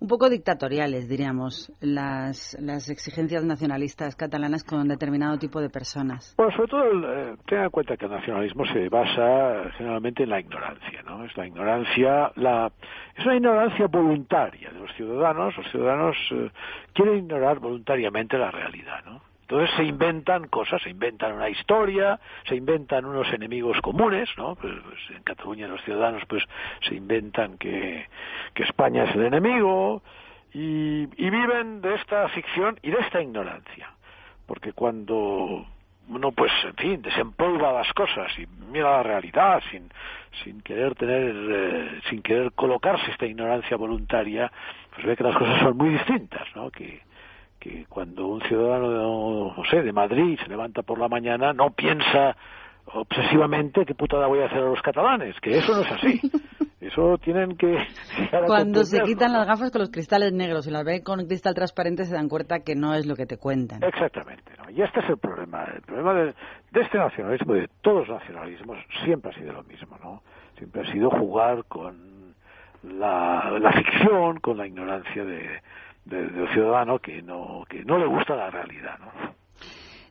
Un poco dictatoriales, diríamos, las, las exigencias nacionalistas catalanas con determinado tipo de personas. Bueno, sobre todo, el, eh, en cuenta que el nacionalismo se basa generalmente en la ignorancia, ¿no? Es la ignorancia, la, es una ignorancia voluntaria de los ciudadanos. Los ciudadanos eh, quieren ignorar voluntariamente la realidad, ¿no? Entonces se inventan cosas, se inventan una historia, se inventan unos enemigos comunes, ¿no? Pues, pues, en Cataluña los ciudadanos pues se inventan que, España es el enemigo y, y viven de esta ficción y de esta ignorancia. Porque cuando uno pues en fin desempolva las cosas y mira la realidad sin sin querer tener eh, sin querer colocarse esta ignorancia voluntaria pues ve que las cosas son muy distintas no que que cuando un ciudadano de, no sé de Madrid se levanta por la mañana no piensa obsesivamente qué putada voy a hacer a los catalanes que eso no es así eso tienen que Cuando se quitan las gafas con los cristales negros y las ven con cristal transparente se dan cuenta que no es lo que te cuentan. Exactamente, ¿no? y este es el problema. El problema de, de este nacionalismo, de todos los nacionalismos, siempre ha sido lo mismo, ¿no? Siempre ha sido jugar con la, la ficción, con la ignorancia de, de- del ciudadano que no, que no le gusta la realidad, ¿no?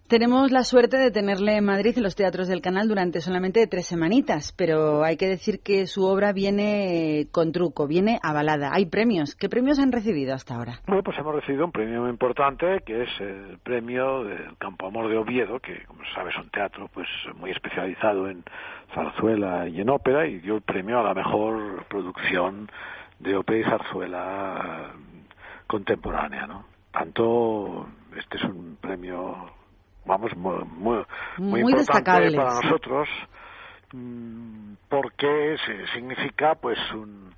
Tenemos la suerte de tenerle en Madrid en los teatros del canal durante solamente tres semanitas, pero hay que decir que su obra viene con truco, viene avalada. Hay premios. ¿Qué premios han recibido hasta ahora? Bueno, pues hemos recibido un premio muy importante, que es el premio del Campo Amor de Oviedo, que, como sabes, es un teatro pues muy especializado en zarzuela y en ópera, y dio el premio a la mejor producción de ópera y zarzuela contemporánea, ¿no? Tanto, este es un premio, vamos, muy, muy, muy Muy importante para sí. nosotros, mm, porque significa, pues, un,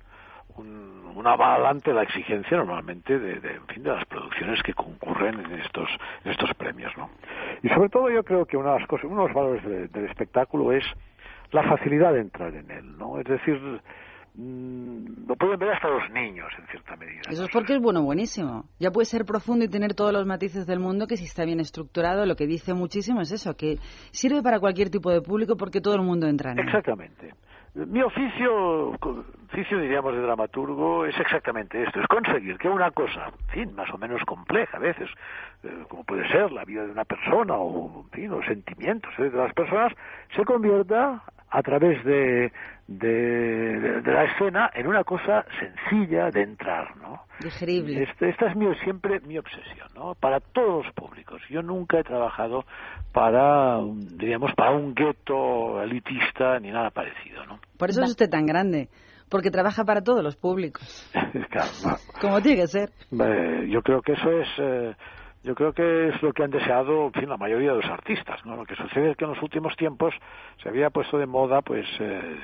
un, un aval ante la exigencia normalmente de, de, en fin, de las producciones que concurren en estos, en estos premios, ¿no? Y sobre todo yo creo que una de las cosas, uno de los valores de- del espectáculo es la facilidad de entrar en él, ¿no? Es decir, lo pueden ver hasta los niños en cierta medida. Eso es porque es bueno, buenísimo. Ya puede ser profundo y tener todos los matices del mundo que si está bien estructurado, lo que dice muchísimo es eso, que sirve para cualquier tipo de público porque todo el mundo entra en él. Exactamente. Mi oficio, oficio diríamos de dramaturgo, es exactamente esto, es conseguir que una cosa, en fin, más o menos compleja a veces, eh, como puede ser la vida de una persona o, en fin, los sentimientos de las personas, se convierta a través de, de, de la escena en una cosa sencilla de entrar, ¿no? Digerible. Este- esta es mi, siempre mi obsesión, ¿no? Para todos los públicos. Yo nunca he trabajado para, un- diríamos, para un gueto elitista ni nada parecido, ¿no? Por eso es usted tan grande, porque trabaja para todos los públicos, Claro, no. como tiene que ser. Eh, yo creo que eso es eh, yo creo que es lo que han deseado en fin, la mayoría de los artistas no lo que sucede es que en los últimos tiempos se había puesto de moda pues eh,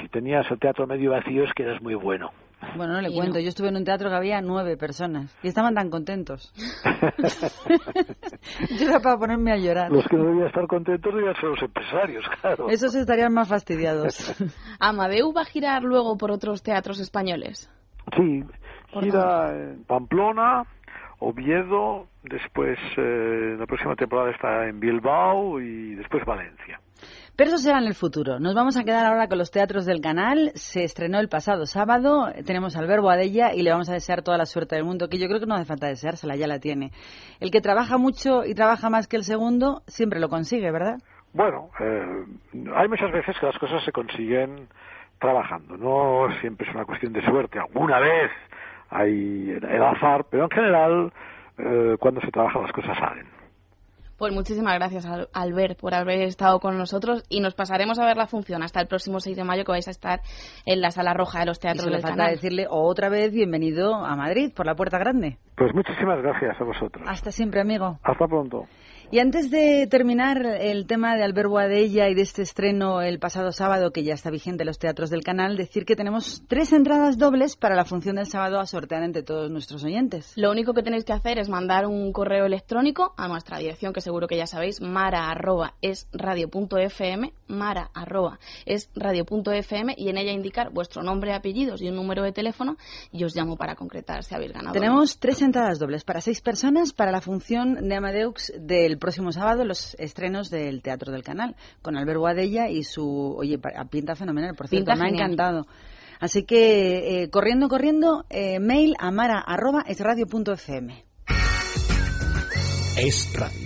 si tenías el teatro medio vacío es que eras muy bueno Bueno, no le Y cuento, no. yo estuve en un teatro que había nueve personas y estaban tan contentos. yo era para ponerme a llorar. los que no debían estar contentos debían ser los empresarios claro Esos estarían más fastidiados. ¿Amadeu va a girar luego por otros teatros españoles? sí gira en Pamplona Oviedo después eh, la próxima temporada está en Bilbao y después Valencia Pero eso será en el futuro. Nos vamos a quedar ahora con los teatros del canal. Se estrenó el pasado sábado. Tenemos al Verbo Adella y le vamos a desear toda la suerte del mundo, que yo creo que no hace falta deseársela, ya la tiene. El que trabaja mucho y trabaja más que el segundo siempre lo consigue, ¿verdad? Bueno, eh, hay muchas veces que las cosas se consiguen trabajando. No siempre es una cuestión de suerte. Alguna vez hay el azar, pero en general, eh, cuando se trabaja las cosas salen. Pues muchísimas gracias, Al- Albert, por haber estado con nosotros y nos pasaremos a ver la función hasta el próximo 6 de mayo que vais a estar en la Sala Roja de los Y Teatros solo del falta Canal. decirle otra vez bienvenido a Madrid por la Puerta Grande. Pues muchísimas gracias a vosotros. Hasta siempre, amigo. Hasta pronto. Y antes de terminar el tema de Alberto Adella y de este estreno el pasado sábado, que ya está vigente en los teatros del canal, decir que tenemos tres entradas dobles para la función del sábado a sortear entre todos nuestros oyentes. Lo único que tenéis que hacer es mandar un correo electrónico a nuestra dirección, que seguro que ya sabéis, mara arroba es radio.fm, mara arroba es radio.fm, y en ella indicar vuestro nombre, apellidos y un número de teléfono, y os llamo para concretar si habéis ganado. Tenemos tres entradas dobles para seis personas para la función de Amadeux del próximo sábado, los estrenos del Teatro del Canal, con Alberto Adella y su... Oye, pinta fenomenal, por cierto, Pinta me ha encantado. Así que, eh, corriendo, corriendo, eh, mail a mara arroba es radio.fm. Es radio.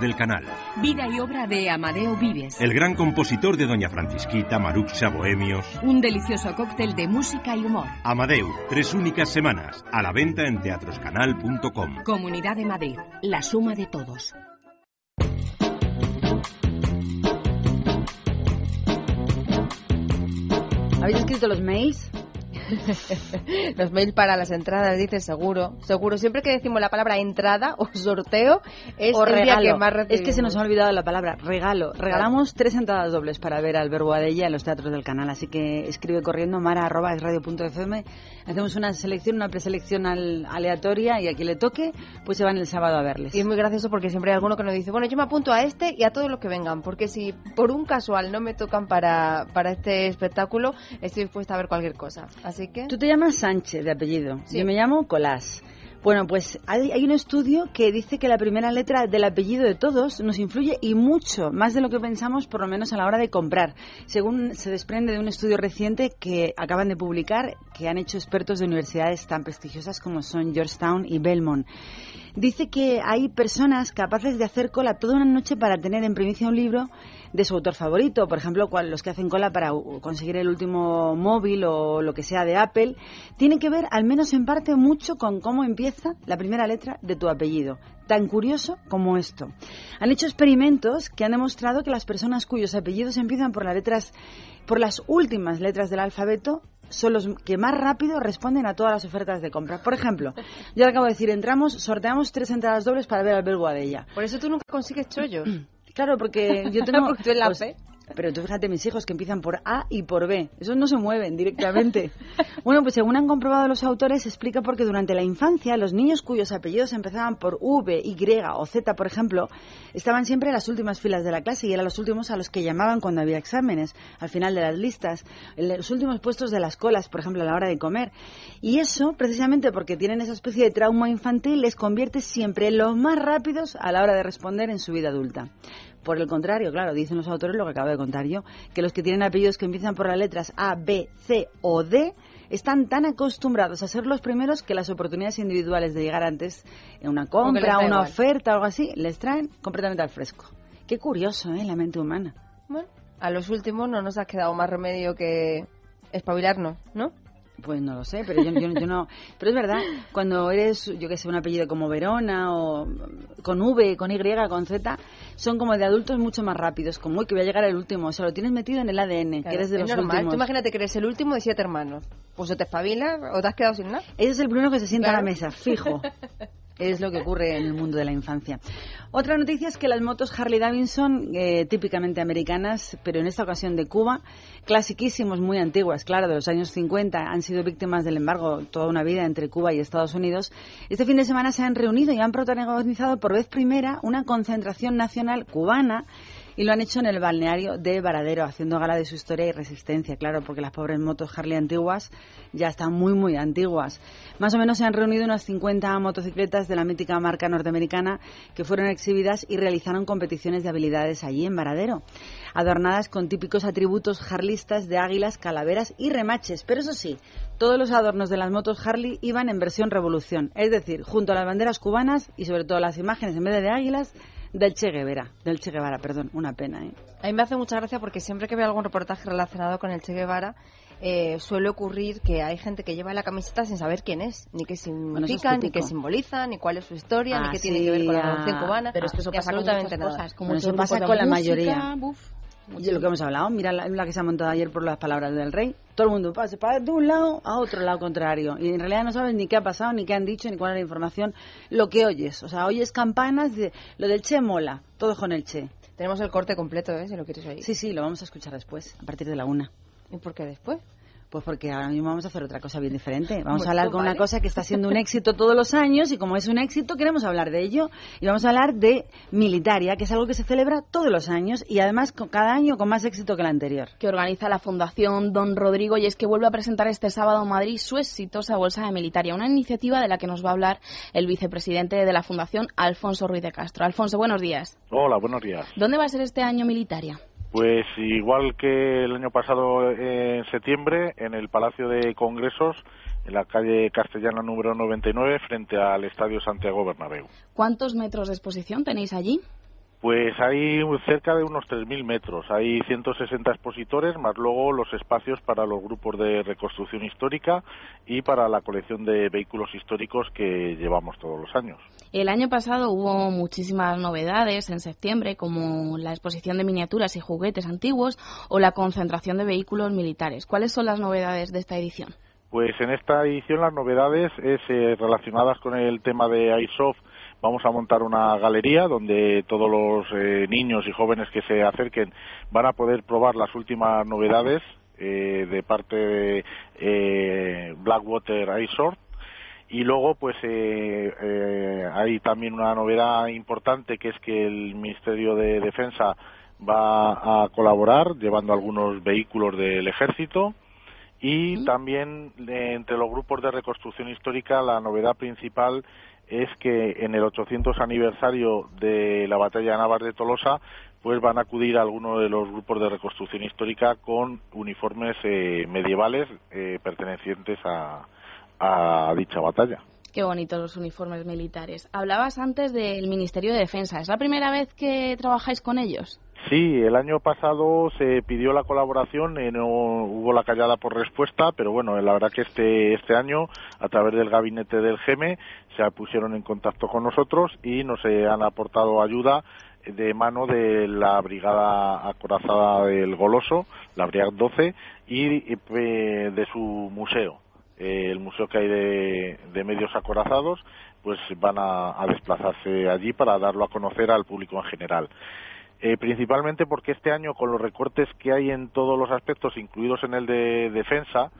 del canal. Vida y obra de Amadeo Vives. El gran compositor de Doña Francisquita, Maruxa, Bohemios. Un delicioso cóctel de música y humor. Amadeu, tres únicas semanas, a la venta en teatroscanal.com. Comunidad de Madrid. La suma de todos. ¿Habéis escrito los mails? Los mails para las entradas, dice seguro. Seguro, siempre que decimos la palabra entrada o sorteo, es o el día regalo. que más es que se nos recibimos. ha olvidado la palabra regalo. Regalamos tres entradas dobles para ver al Verbo Adella en los teatros del canal. Así que escribe corriendo mara arroba es radio.fm. Hacemos una selección, una preselección al- aleatoria y a quien le toque, pues se van el sábado a verles. Y es muy gracioso porque siempre hay alguno que nos dice, bueno, yo me apunto a este y a todos los que vengan, porque si por un casual no me tocan para, para este espectáculo, estoy dispuesta a ver cualquier cosa. Así que... Tú te llamas Sánchez de apellido. Sí. Yo me llamo Colás. Bueno, pues hay, hay un estudio que dice que la primera letra del apellido de todos nos influye y mucho, más de lo que pensamos, por lo menos a la hora de comprar. Según se desprende de un estudio reciente que acaban de publicar, que han hecho expertos de universidades tan prestigiosas como son Georgetown y Belmont. Dice que hay personas capaces de hacer cola toda una noche para tener en primicia un libro de su autor favorito, por ejemplo, los que hacen cola para conseguir el último móvil o lo que sea de Apple, tiene que ver, al menos en parte, mucho con cómo empieza la primera letra de tu apellido. Tan curioso como esto. Han hecho experimentos que han demostrado que las personas cuyos apellidos empiezan por las letras, por las últimas letras del alfabeto, son los que más rápido responden a todas las ofertas de compra. Por ejemplo, yo le acabo de decir, entramos, sorteamos tres entradas dobles para ver al Belgo Adella. Por eso tú nunca consigues chollos. Claro, porque yo tengo... Porque tú en la pues. Pero tú fíjate, mis hijos que empiezan por A y por B. Esos no se mueven directamente. bueno, pues según han comprobado los autores, explica porque durante la infancia los niños cuyos apellidos empezaban por V, Y o Z, por ejemplo, estaban siempre en las últimas filas de la clase y eran los últimos a los que llamaban cuando había exámenes, al final de las listas, en los últimos puestos de las colas, por ejemplo, a la hora de comer. Y eso, precisamente porque tienen esa especie de trauma infantil, les convierte siempre en los más rápidos a la hora de responder en su vida adulta. Por el contrario, claro, dicen los autores lo que acabo de contar yo, que los que tienen apellidos que empiezan por las letras A, B, C o D están tan acostumbrados a ser los primeros que las oportunidades individuales de llegar antes en una compra, una igual. oferta o algo así, les traen completamente al fresco. Qué curioso, ¿eh? La mente humana. Bueno, a los últimos no nos ha quedado más remedio que espabilarnos, ¿no? Pues no lo sé, pero yo, yo- yo no. Pero es verdad, cuando eres, yo que sé, un apellido como Verona o con V, con Y, con Z, son como de adultos mucho más rápidos, como uy, que voy a llegar al último. O sea, lo tienes metido en el ADN, que eres de los normal. últimos. Tú imagínate que eres el último de siete hermanos. Pues o te espabilas o te has quedado sin nada. Ese es el primero que se sienta a la mesa, fijo. Es lo que ocurre en el mundo de la infancia. Otra noticia es que las motos Harley Davidson, eh, típicamente americanas, pero en esta ocasión de Cuba, clasiquísimos, muy antiguas, claro, de los años 50, han sido víctimas del embargo toda una vida entre Cuba y Estados Unidos. Este fin de semana se han reunido y han protagonizado por vez primera una concentración nacional cubana y lo han hecho en el balneario de Varadero, haciendo gala de su historia y resistencia, claro, porque las pobres motos Harley antiguas ya están muy, muy antiguas. Más o menos se han reunido unas 50 motocicletas de la mítica marca norteamericana que fueron exhibidas y realizaron competiciones de habilidades allí en Varadero, adornadas con típicos atributos harlistas de águilas, calaveras y remaches. Pero eso sí, todos los adornos de las motos Harley iban en versión revolución, es decir, junto a las banderas cubanas y sobre todo las imágenes en vez de águilas del Che Guevara, del Che Guevara, perdón, una pena, ¿eh? A mí me hace mucha gracia porque siempre que veo algún reportaje relacionado con el Che Guevara, eh, suele ocurrir que hay gente que lleva la camiseta sin saber quién es, ni qué es significa, ni qué simboliza, ni cuál es su historia, ni Ah, qué tiene que ver con la revolución cubana. Pero es que eso pasa con absolutamente muchas nada. cosas, como Bueno, eso pasa con la música, mayoría. buf, Y lo que hemos hablado, mira la, la que se ha montado ayer por las palabras del rey. Todo el mundo pasa para de un lado a otro lado contrario. Y en realidad no sabes ni qué ha pasado, ni qué han dicho, ni cuál es la información. Lo que oyes. O sea, oyes campanas de lo del Che mola. Todo con el Che. Tenemos el corte completo, ¿eh? si lo quieres oír. Sí, sí, lo vamos a escuchar después, a partir de la una. ¿Y por qué después? Pues porque ahora mismo vamos a hacer otra cosa bien diferente. Vamos Bueno, a hablar con una cosa que está siendo un éxito todos los años y como es un éxito queremos hablar de ello y vamos a hablar de Militaria, que es algo que se celebra todos los años y además con- cada año con más éxito que el anterior. que organiza la Fundación Don Rodrigo y es que vuelve a presentar este sábado en Madrid su exitosa Bolsa de Militaria, una iniciativa de la que nos va a hablar el vicepresidente de la Fundación, Alfonso Ruiz de Castro. Alfonso, buenos días. Hola, buenos días. ¿Dónde va a ser este año Militaria? Pues igual que el año pasado eh, en septiembre, en el Palacio de Congresos, en la calle Castellana número 99, frente al Estadio Santiago Bernabéu. ¿Cuántos metros de exposición tenéis allí? Pues hay cerca de unos 3.000 metros. Hay 160 expositores, más luego los espacios para los grupos de reconstrucción histórica y para la colección de vehículos históricos que llevamos todos los años. El año pasado hubo muchísimas novedades en septiembre, como la exposición de miniaturas y juguetes antiguos o la concentración de vehículos militares. ¿Cuáles son las novedades de esta edición? Pues en esta edición las novedades es eh, relacionadas con el tema de iSoft. Vamos a montar una galería donde todos los eh, niños y jóvenes que se acerquen van a poder probar las últimas novedades eh, de parte de eh, Blackwater iSoft. Y luego, pues eh, eh, hay también una novedad importante que es que el Ministerio de Defensa va a colaborar llevando algunos vehículos del ejército y también eh, entre los grupos de reconstrucción histórica la novedad principal es que en el 800 aniversario de la batalla de Navas de Tolosa pues van a acudir a alguno de los grupos de reconstrucción histórica con uniformes eh, medievales eh, pertenecientes a, a dicha batalla. Qué bonitos los uniformes militares. Hablabas antes del Ministerio de Defensa. ¿Es la primera vez que trabajáis con ellos? Sí, el año pasado se pidió la colaboración y no hubo la callada por respuesta, pero bueno, la verdad que este, este año, a través del gabinete del GEME, se pusieron en contacto con nosotros y nos eh, han aportado ayuda de mano de la Brigada Acorazada del Goloso, la Brigada 12, y eh, de su museo. Eh, el museo que hay de, de medios acorazados, pues van a, a desplazarse allí para darlo a conocer al público en general. Eh, principalmente porque este año, con los recortes que hay en todos los aspectos, incluidos en el de defensa,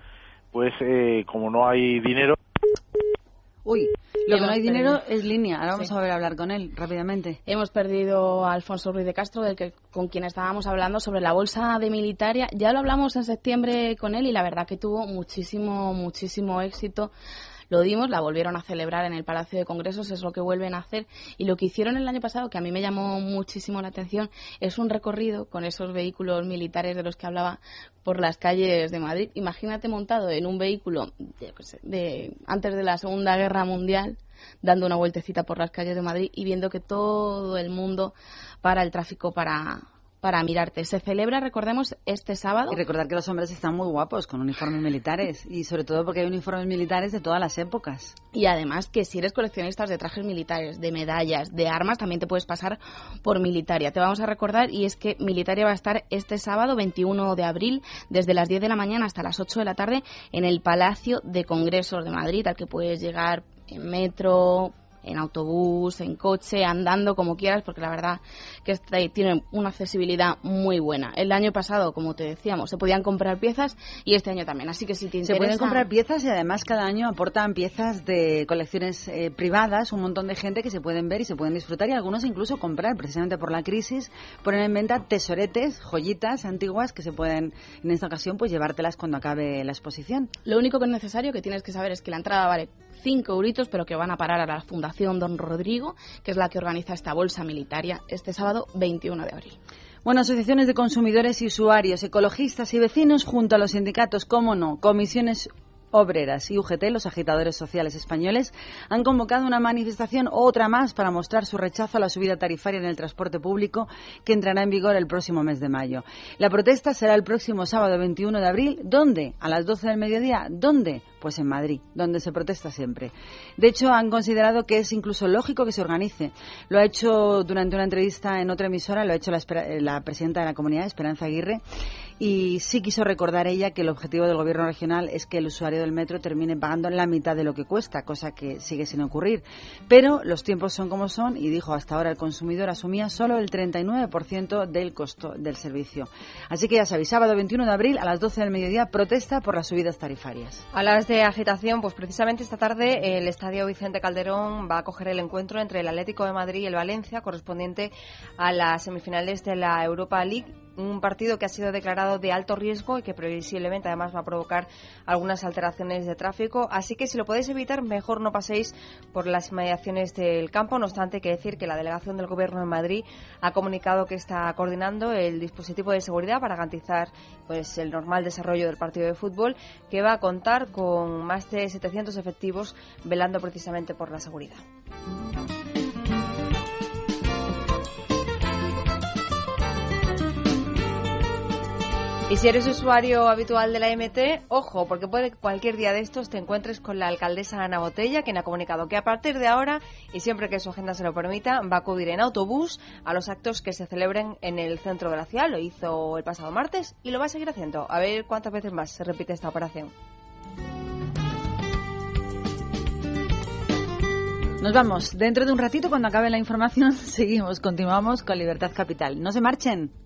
pues eh, como no hay dinero. Uy, lo que no hay dinero es línea. Ahora vamos Sí. a volver a hablar con él rápidamente. Hemos perdido a Alfonso Ruiz de Castro, del que, con quien estábamos hablando sobre la bolsa de militaria. Ya lo hablamos en septiembre con él y la verdad que tuvo muchísimo, muchísimo éxito. Lo dimos, la volvieron a celebrar en el Palacio de Congresos, es lo que vuelven a hacer. Y lo que hicieron el año pasado, que a mí me llamó muchísimo la atención, es un recorrido con esos vehículos militares de los que hablaba por las calles de Madrid. Imagínate montado en un vehículo antes de la Segunda Guerra Mundial, dando una vueltecita por las calles de Madrid y viendo que todo el mundo para el tráfico para, para mirarte. Se celebra, recordemos, este sábado. Y recordar que los hombres están muy guapos con uniformes militares y sobre todo porque hay uniformes militares de todas las épocas. Y además que si eres coleccionista de trajes militares, de medallas, de armas, también te puedes pasar por Militaria. Te vamos a recordar y es que Militaria va a estar este sábado 21 de abril desde las 10 de la mañana hasta las 8 de la tarde en el Palacio de Congresos de Madrid, al que puedes llegar en metro, en autobús, en coche, andando, como quieras, porque la verdad que este tiene una accesibilidad muy buena. El año pasado, como te decíamos, se podían comprar piezas y este año también. Así que si te interesa... Se pueden comprar piezas y además cada año aportan piezas de colecciones eh, privadas, un montón de gente que se pueden ver y se pueden disfrutar y algunos incluso comprar, precisamente por la crisis, ponen en venta tesoretes, joyitas antiguas que se pueden, en esta ocasión, pues llevártelas cuando acabe la exposición. Lo único que es necesario que tienes que saber es que la entrada vale 5 euritos, pero que van a parar a la Fundación Don Rodrigo, que es la que organiza esta bolsa militaria este sábado 21 de abril. Bueno, asociaciones de consumidores y usuarios, ecologistas y vecinos junto a los sindicatos, cómo no, comisiones obreras y UGT, los agitadores sociales españoles, han convocado una manifestación, otra más, para mostrar su rechazo a la subida tarifaria en el transporte público que entrará en vigor el próximo mes de mayo. La protesta será el próximo sábado 21 de abril. ¿Dónde? A las 12 del mediodía. ¿Dónde? Pues en Madrid, donde se protesta siempre. De hecho, han considerado que es incluso lógico que se organice. Lo ha hecho durante una entrevista en otra emisora, lo ha hecho la, espera- la presidenta de la comunidad, Esperanza Aguirre, y sí quiso recordar ella que el objetivo del gobierno regional es que el usuario del metro termine pagando la mitad de lo que cuesta, cosa que sigue sin ocurrir. Pero los tiempos son como son y dijo hasta ahora el consumidor asumía solo el 39% del costo del servicio. Así que ya sabéis, sábado 21 de abril a las 12 del mediodía protesta por las subidas tarifarias. A las de agitación, pues precisamente esta tarde el Estadio Vicente Calderón va a coger el encuentro entre el Atlético de Madrid y el Valencia, correspondiente a las semifinales de la Europa League. Un partido que ha sido declarado de alto riesgo y que previsiblemente además va a provocar algunas alteraciones de tráfico. Así que si lo podéis evitar, mejor no paséis por las inmediaciones del campo. No obstante, hay que decir que la delegación del Gobierno en Madrid ha comunicado que está coordinando el dispositivo de seguridad para garantizar pues el normal desarrollo del partido de fútbol, que va a contar con más de 700 efectivos velando precisamente por la seguridad. Y si eres usuario habitual de la MT, ojo, porque puede que cualquier día de estos te encuentres con la alcaldesa Ana Botella, quien ha comunicado que a partir de ahora, y siempre que su agenda se lo permita, va a acudir en autobús a los actos que se celebren en el centro de la ciudad. Lo hizo el pasado martes y lo va a seguir haciendo. A ver cuántas veces más se repite esta operación. Nos vamos. Dentro de un ratito, cuando acabe la información, seguimos, continuamos con Libertad Capital. No se marchen.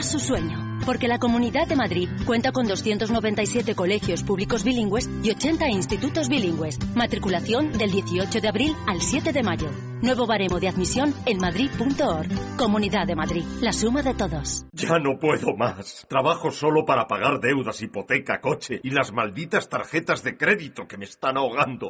su sueño. Porque la Comunidad de Madrid cuenta con 297 colegios públicos bilingües y 80 institutos bilingües. Matriculación del 18 de abril al 7 de mayo. Nuevo baremo de admisión en madrid.org. Comunidad de Madrid. La suma de todos. Ya no puedo más. Trabajo solo para pagar deudas, hipoteca, coche y las malditas tarjetas de crédito que me están ahogando.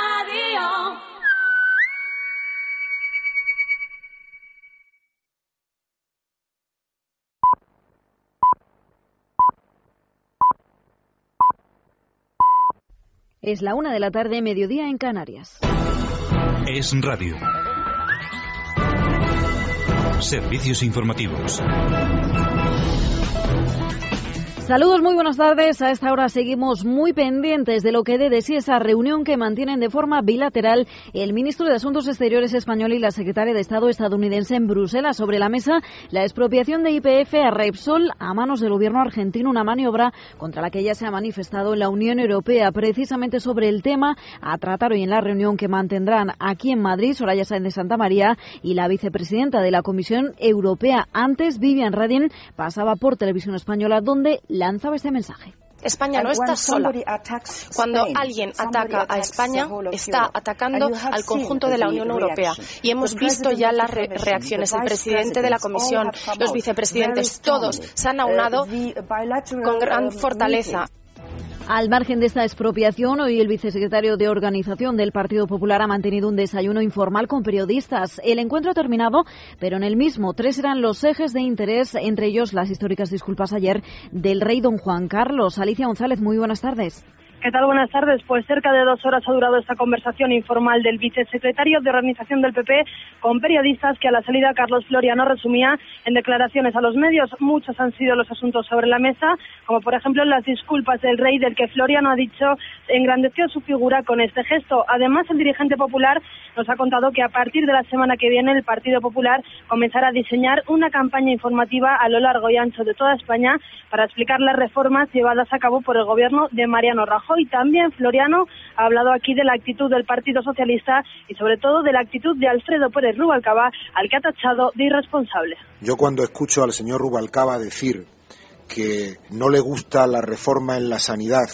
Es la una de la tarde, mediodía en Canarias. Es radio. Servicios informativos. Saludos, muy buenas tardes. A esta hora seguimos muy pendientes de lo que dé de sí esa reunión que mantienen de forma bilateral el ministro de Asuntos Exteriores español y la secretaria de Estado estadounidense en Bruselas. Sobre la mesa, la expropiación de IPF a Repsol a manos del gobierno argentino, una maniobra contra la que ya se ha manifestado la Unión Europea. Precisamente sobre el tema a tratar hoy en la reunión que mantendrán aquí en Madrid, Soraya Sáenz de Santa María y la vicepresidenta de la Comisión Europea. Antes, Vivian Reding pasaba por Televisión Española, donde lanzaba este mensaje. España no está sola. Cuando alguien ataca a España, está atacando al conjunto de la Unión Europea. Y hemos visto ya las re- reacciones. El presidente de la Comisión, los vicepresidentes, todos se han aunado con gran fortaleza. Al margen de esta expropiación, hoy el vicesecretario de Organización del Partido Popular ha mantenido un desayuno informal con periodistas. El encuentro ha terminado, pero en el mismo tres eran los ejes de interés, entre ellos las históricas disculpas ayer del rey don Juan Carlos. Alicia González, muy buenas tardes. ¿Qué tal? Buenas tardes. Pues cerca de dos horas ha durado esta conversación informal del vicesecretario de Organización del PP con periodistas que a la salida Carlos Floriano resumía en declaraciones a los medios. Muchos han sido los asuntos sobre la mesa, como por ejemplo las disculpas del rey del que Floriano ha dicho engrandeció su figura con este gesto. Además, el dirigente popular nos ha contado que a partir de la semana que viene el Partido Popular comenzará a diseñar una campaña informativa a lo largo y ancho de toda España para explicar las reformas llevadas a cabo por el gobierno de Mariano Rajoy. También Floriano ha hablado aquí de la actitud del Partido Socialista y sobre todo de la actitud de Alfredo Pérez Rubalcaba, al que ha tachado de irresponsable. Yo cuando escucho al señor Rubalcaba decir que no le gusta la reforma en la sanidad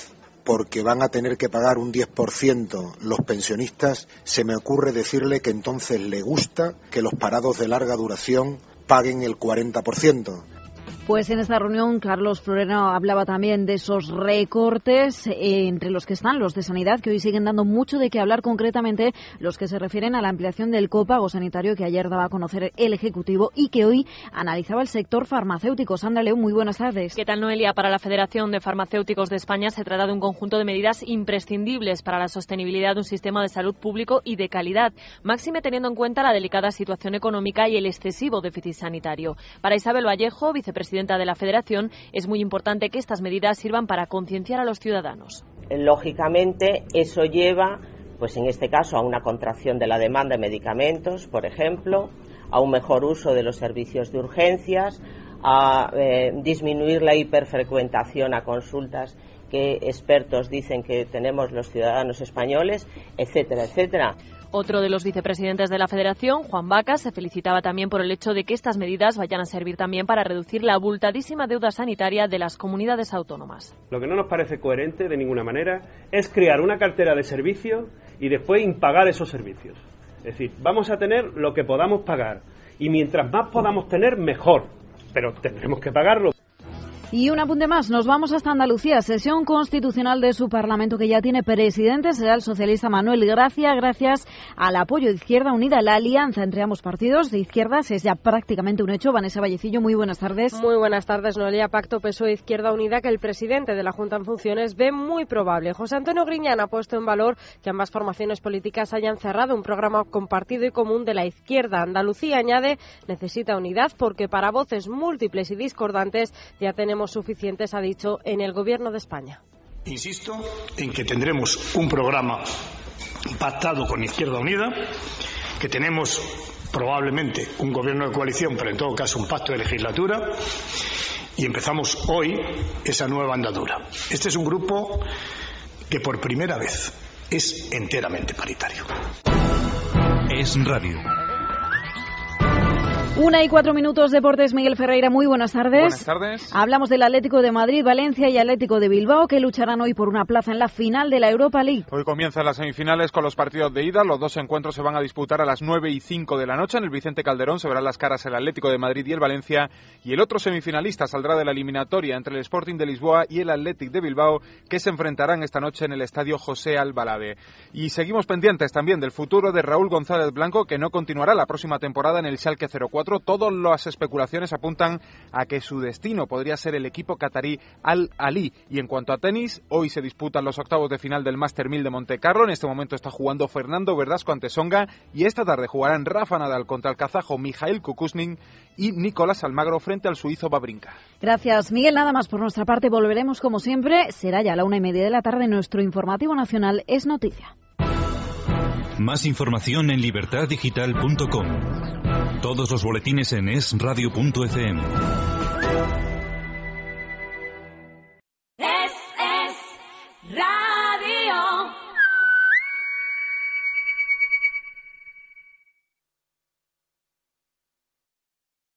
porque van a tener que pagar un 10% los pensionistas, se me ocurre decirle que entonces le gusta que los parados de larga duración paguen el 40%. Pues en esta reunión Carlos Floreno hablaba también de esos recortes, eh, entre los que están los de sanidad, que hoy siguen dando mucho de qué hablar, concretamente los que se refieren a la ampliación del copago sanitario que ayer daba a conocer el Ejecutivo y que hoy analizaba el sector farmacéutico. Sandra León, muy buenas tardes. ¿Qué tal, Noelia? Para la Federación de Farmacéuticos de España se trata de un conjunto de medidas imprescindibles para la sostenibilidad de un sistema de salud público y de calidad, máxime teniendo en cuenta la delicada situación económica y el excesivo déficit sanitario. Para Isabel Vallejo, vicepresidenta de la Federación, es muy importante que estas medidas sirvan para concienciar a los ciudadanos. Lógicamente, eso lleva, pues en este caso, a una contracción de la demanda de medicamentos, por ejemplo, a un mejor uso de los servicios de urgencias, a eh, disminuir la hiperfrecuentación a consultas que expertos dicen que tenemos los ciudadanos españoles, etcétera, etcétera. Otro de los vicepresidentes de la Federación, Juan Vaca, se felicitaba también por el hecho de que estas medidas vayan a servir también para reducir la abultadísima deuda sanitaria de las comunidades autónomas. Lo que no nos parece coherente de ninguna manera es crear una cartera de servicios y después impagar esos servicios. Es decir, vamos a tener lo que podamos pagar y mientras más podamos tener, mejor, pero tendremos que pagarlo. Y un apunte más, nos vamos hasta Andalucía, sesión constitucional de su Parlamento que ya tiene presidente, será el socialista Manuel Gracia, gracias al apoyo de Izquierda Unida. La alianza entre ambos partidos de izquierdas es ya prácticamente un hecho. Vanessa Vallecillo, muy buenas tardes. Muy buenas tardes, Noelia. Pacto PSOE-Izquierda Unida que el presidente de la Junta en funciones ve muy probable. José Antonio Griñán ha puesto en valor que ambas formaciones políticas hayan cerrado un programa compartido y común de la izquierda. Andalucía, añade, necesita unidad porque para voces múltiples y discordantes ya tenemos suficientes, ha dicho, en el Gobierno de España. Insisto en que tendremos un programa pactado con Izquierda Unida, que tenemos probablemente un gobierno de coalición, pero en todo caso un pacto de legislatura, y empezamos hoy esa nueva andadura. Este es un grupo que por primera vez es enteramente paritario. Es radio. Una y cuatro minutos, Deportes Miguel Ferreira, muy buenas tardes. Buenas tardes. Hablamos del Atlético de Madrid, Valencia y Atlético de Bilbao, que lucharán hoy por una plaza en la final de la Europa League. Hoy comienzan las semifinales con los partidos de ida. Los dos encuentros se van a disputar a las 9 y 5 de la noche. En el Vicente Calderón se verán las caras el Atlético de Madrid y el Valencia. Y el otro semifinalista saldrá de la eliminatoria entre el Sporting de Lisboa y el Athletic de Bilbao, que se enfrentarán esta noche en el estadio José Albalade. Y seguimos pendientes también del futuro de Raúl González Blanco, que no continuará la próxima temporada en el Schalke 04. Todos los especulaciones apuntan a que su destino podría ser el equipo catarí Al Ali. Y en cuanto a tenis, hoy se disputan los octavos de final del Master 1000 de Monte Carlo. En este momento está jugando Fernando Verdasco ante Songa y esta tarde jugarán Rafa Nadal contra el kazajo Mijail Kukusnin y Nicolás Almagro frente al suizo Babrinka. Gracias, Miguel. Nada más por nuestra parte. Volveremos como siempre. Será ya a la una y media de la tarde. Nuestro informativo nacional es noticia. Más información en libertaddigital.com. Todos los boletines en esradio.fm.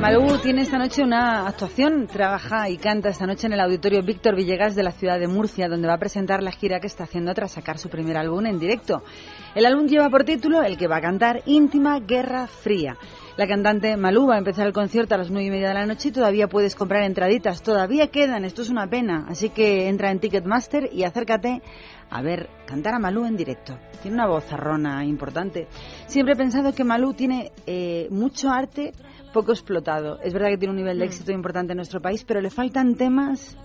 Malú tiene esta noche una actuación, trabaja y canta esta noche en el auditorio Víctor Villegas de la ciudad de Murcia, donde va a presentar la gira que está haciendo tras sacar su primer álbum en directo. El álbum lleva por título el que va a cantar Íntima Guerra Fría. La cantante Malú va a empezar el concierto a las nueve y media de la noche y todavía puedes comprar entraditas. Todavía quedan, esto es una pena. Así que entra en Ticketmaster y acércate a ver cantar a Malú en directo. Tiene una voz arrona importante. Siempre he pensado que Malú tiene eh, mucho arte poco explotado. Es verdad que tiene un nivel de éxito importante en nuestro país, pero le faltan temas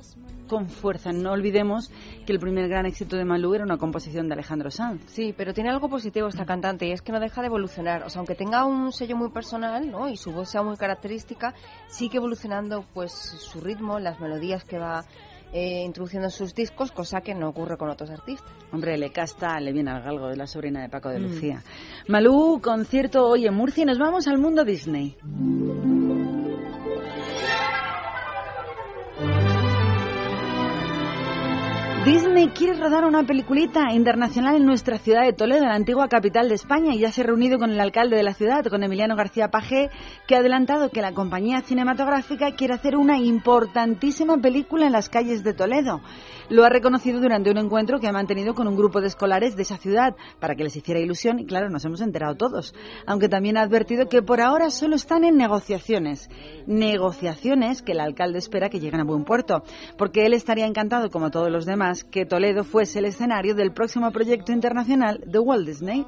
con fuerza. No olvidemos que el primer gran éxito de Malú era una composición de Alejandro Sanz. Sí, pero tiene algo positivo esta cantante y es que no deja de evolucionar. O sea, aunque tenga un sello muy personal ¿no? y su voz sea muy característica, sigue evolucionando pues su ritmo, las melodías que va eh, introduciendo en sus discos, cosa que no ocurre con otros artistas. Hombre, le casta, le viene al galgo de la sobrina de Paco de Mm. Lucía. Malú, concierto hoy en Murcia y nos vamos al mundo Disney. Disney quiere rodar una peliculita internacional en nuestra ciudad de Toledo, la antigua capital de España, y ya se ha reunido con el alcalde de la ciudad, con Emiliano García Pajé, que ha adelantado que la compañía cinematográfica quiere hacer una importantísima película en las calles de Toledo. Lo ha reconocido durante un encuentro que ha mantenido con un grupo de escolares de esa ciudad, para que les hiciera ilusión, y claro, nos hemos enterado todos. Aunque también ha advertido que por ahora solo están en negociaciones. Negociaciones que el alcalde espera que lleguen a buen puerto, porque él estaría encantado, como todos los demás, que Toledo fuese el escenario del próximo proyecto internacional de Walt Disney.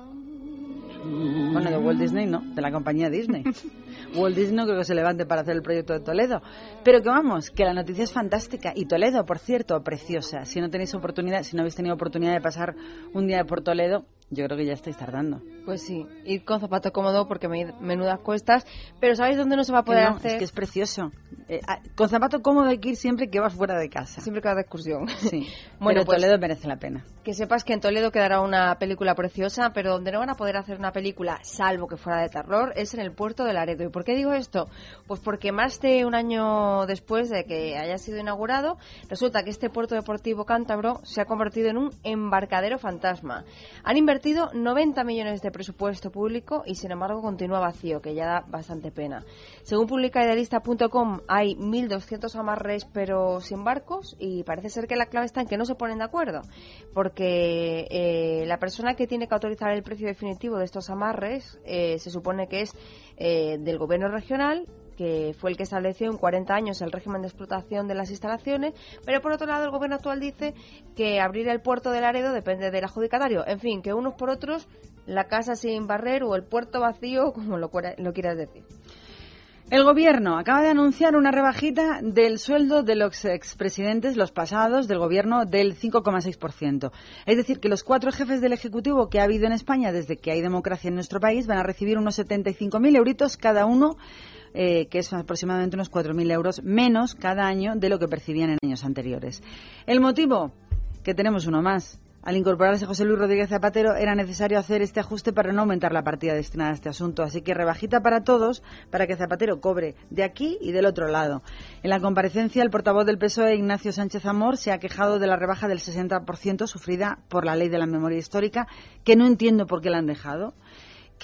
Bueno, de Walt Disney no, de la compañía Disney. Walt Disney no creo que se levante para hacer el proyecto de Toledo. Pero que vamos, que la noticia es fantástica. Y Toledo, por cierto, preciosa. Si no tenéis oportunidad, si no habéis tenido oportunidad de pasar un día por Toledo, yo creo que ya estáis tardando. Pues sí, ir con zapato cómodo porque me, menudas cuestas. Pero ¿sabéis dónde no se va a poder Que no, hacer? Es que es precioso. Eh, ah, con zapato cómodo hay que ir siempre que vas fuera de casa. Siempre que vas de excursión. Sí. Bueno, Pero pues- Toledo merece la pena. Que sepas que en Toledo quedará una película preciosa, pero donde no van a poder hacer una película, salvo que fuera de terror, es en el puerto de Laredo. ¿Y por qué digo esto? Pues porque más de un año después de que haya sido inaugurado, resulta que este puerto deportivo cántabro se ha convertido en un embarcadero fantasma. Han invertido 90 millones de presupuesto público y sin embargo continúa vacío, que ya da bastante pena. Según publica idealista.com, hay 1.200 amarres pero sin barcos y parece ser que la clave está en que no se ponen de acuerdo, porque eh, la persona que tiene que autorizar el precio definitivo de estos amarres eh, se supone que es eh, del gobierno regional que fue el que estableció en 40 años el régimen de explotación de las instalaciones, pero por otro lado el gobierno actual dice que abrir el puerto de Laredo depende del adjudicatario. En fin, que unos por otros, la casa sin barrer o el puerto vacío, como lo, lo quieras decir. El gobierno acaba de anunciar una rebajita del sueldo de los expresidentes, los pasados, del gobierno del 5,6%. Es decir, que los cuatro jefes del Ejecutivo que ha habido en España desde que hay democracia en nuestro país van a recibir unos 75.000 euritos cada uno, eh, que es aproximadamente unos 4.000 euros menos cada año de lo que percibían en años anteriores. El motivo, que tenemos uno más. Al incorporarse José Luis Rodríguez Zapatero era necesario hacer este ajuste para no aumentar la partida destinada a este asunto. Así que rebajita para todos para que Zapatero cobre de aquí y del otro lado. En la comparecencia, el portavoz del PSOE, Ignacio Sánchez Amor, se ha quejado de la rebaja del 60% sufrida por la ley de la memoria histórica, que no entiendo por qué la han dejado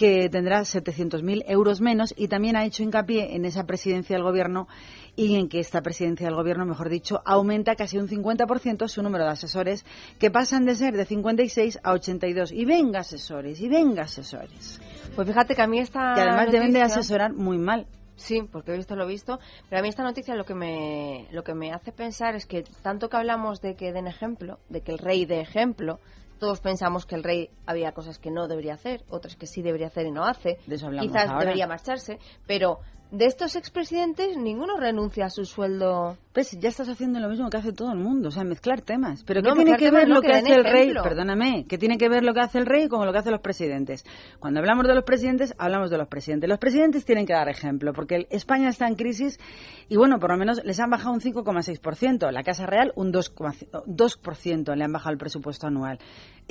que tendrá 700.000 euros menos y también ha hecho hincapié en esa presidencia del gobierno y en que esta presidencia del gobierno, mejor dicho, aumenta casi un 50% su número de asesores que pasan de ser de 56 a 82. Y venga asesores, y venga asesores. Pues fíjate que a mí esta Que además deben de noticia- asesorar muy mal. Sí, porque he visto lo visto, pero a mí esta noticia lo que me lo que me hace pensar es que tanto que hablamos de que den ejemplo, de que el rey dé ejemplo, todos pensamos que el rey había cosas que no debería hacer, otras que sí debería hacer y no hace. De eso hablamos Quizás ahora. debería marcharse, pero de estos expresidentes ninguno renuncia a su sueldo. Pues ya estás haciendo lo mismo que hace todo el mundo, o sea, mezclar temas. Pero No, ¿qué tiene mezclar que ver no, lo que hace el rey? Perdóname, ¿qué tiene que ver lo que hace el rey con lo que hacen los presidentes? Cuando hablamos de los presidentes, hablamos de los presidentes. Los presidentes tienen que dar ejemplo, porque España está en crisis y, bueno, por lo menos les han bajado un 5,6%. La Casa Real un 2,5%, 2% le han bajado el presupuesto anual.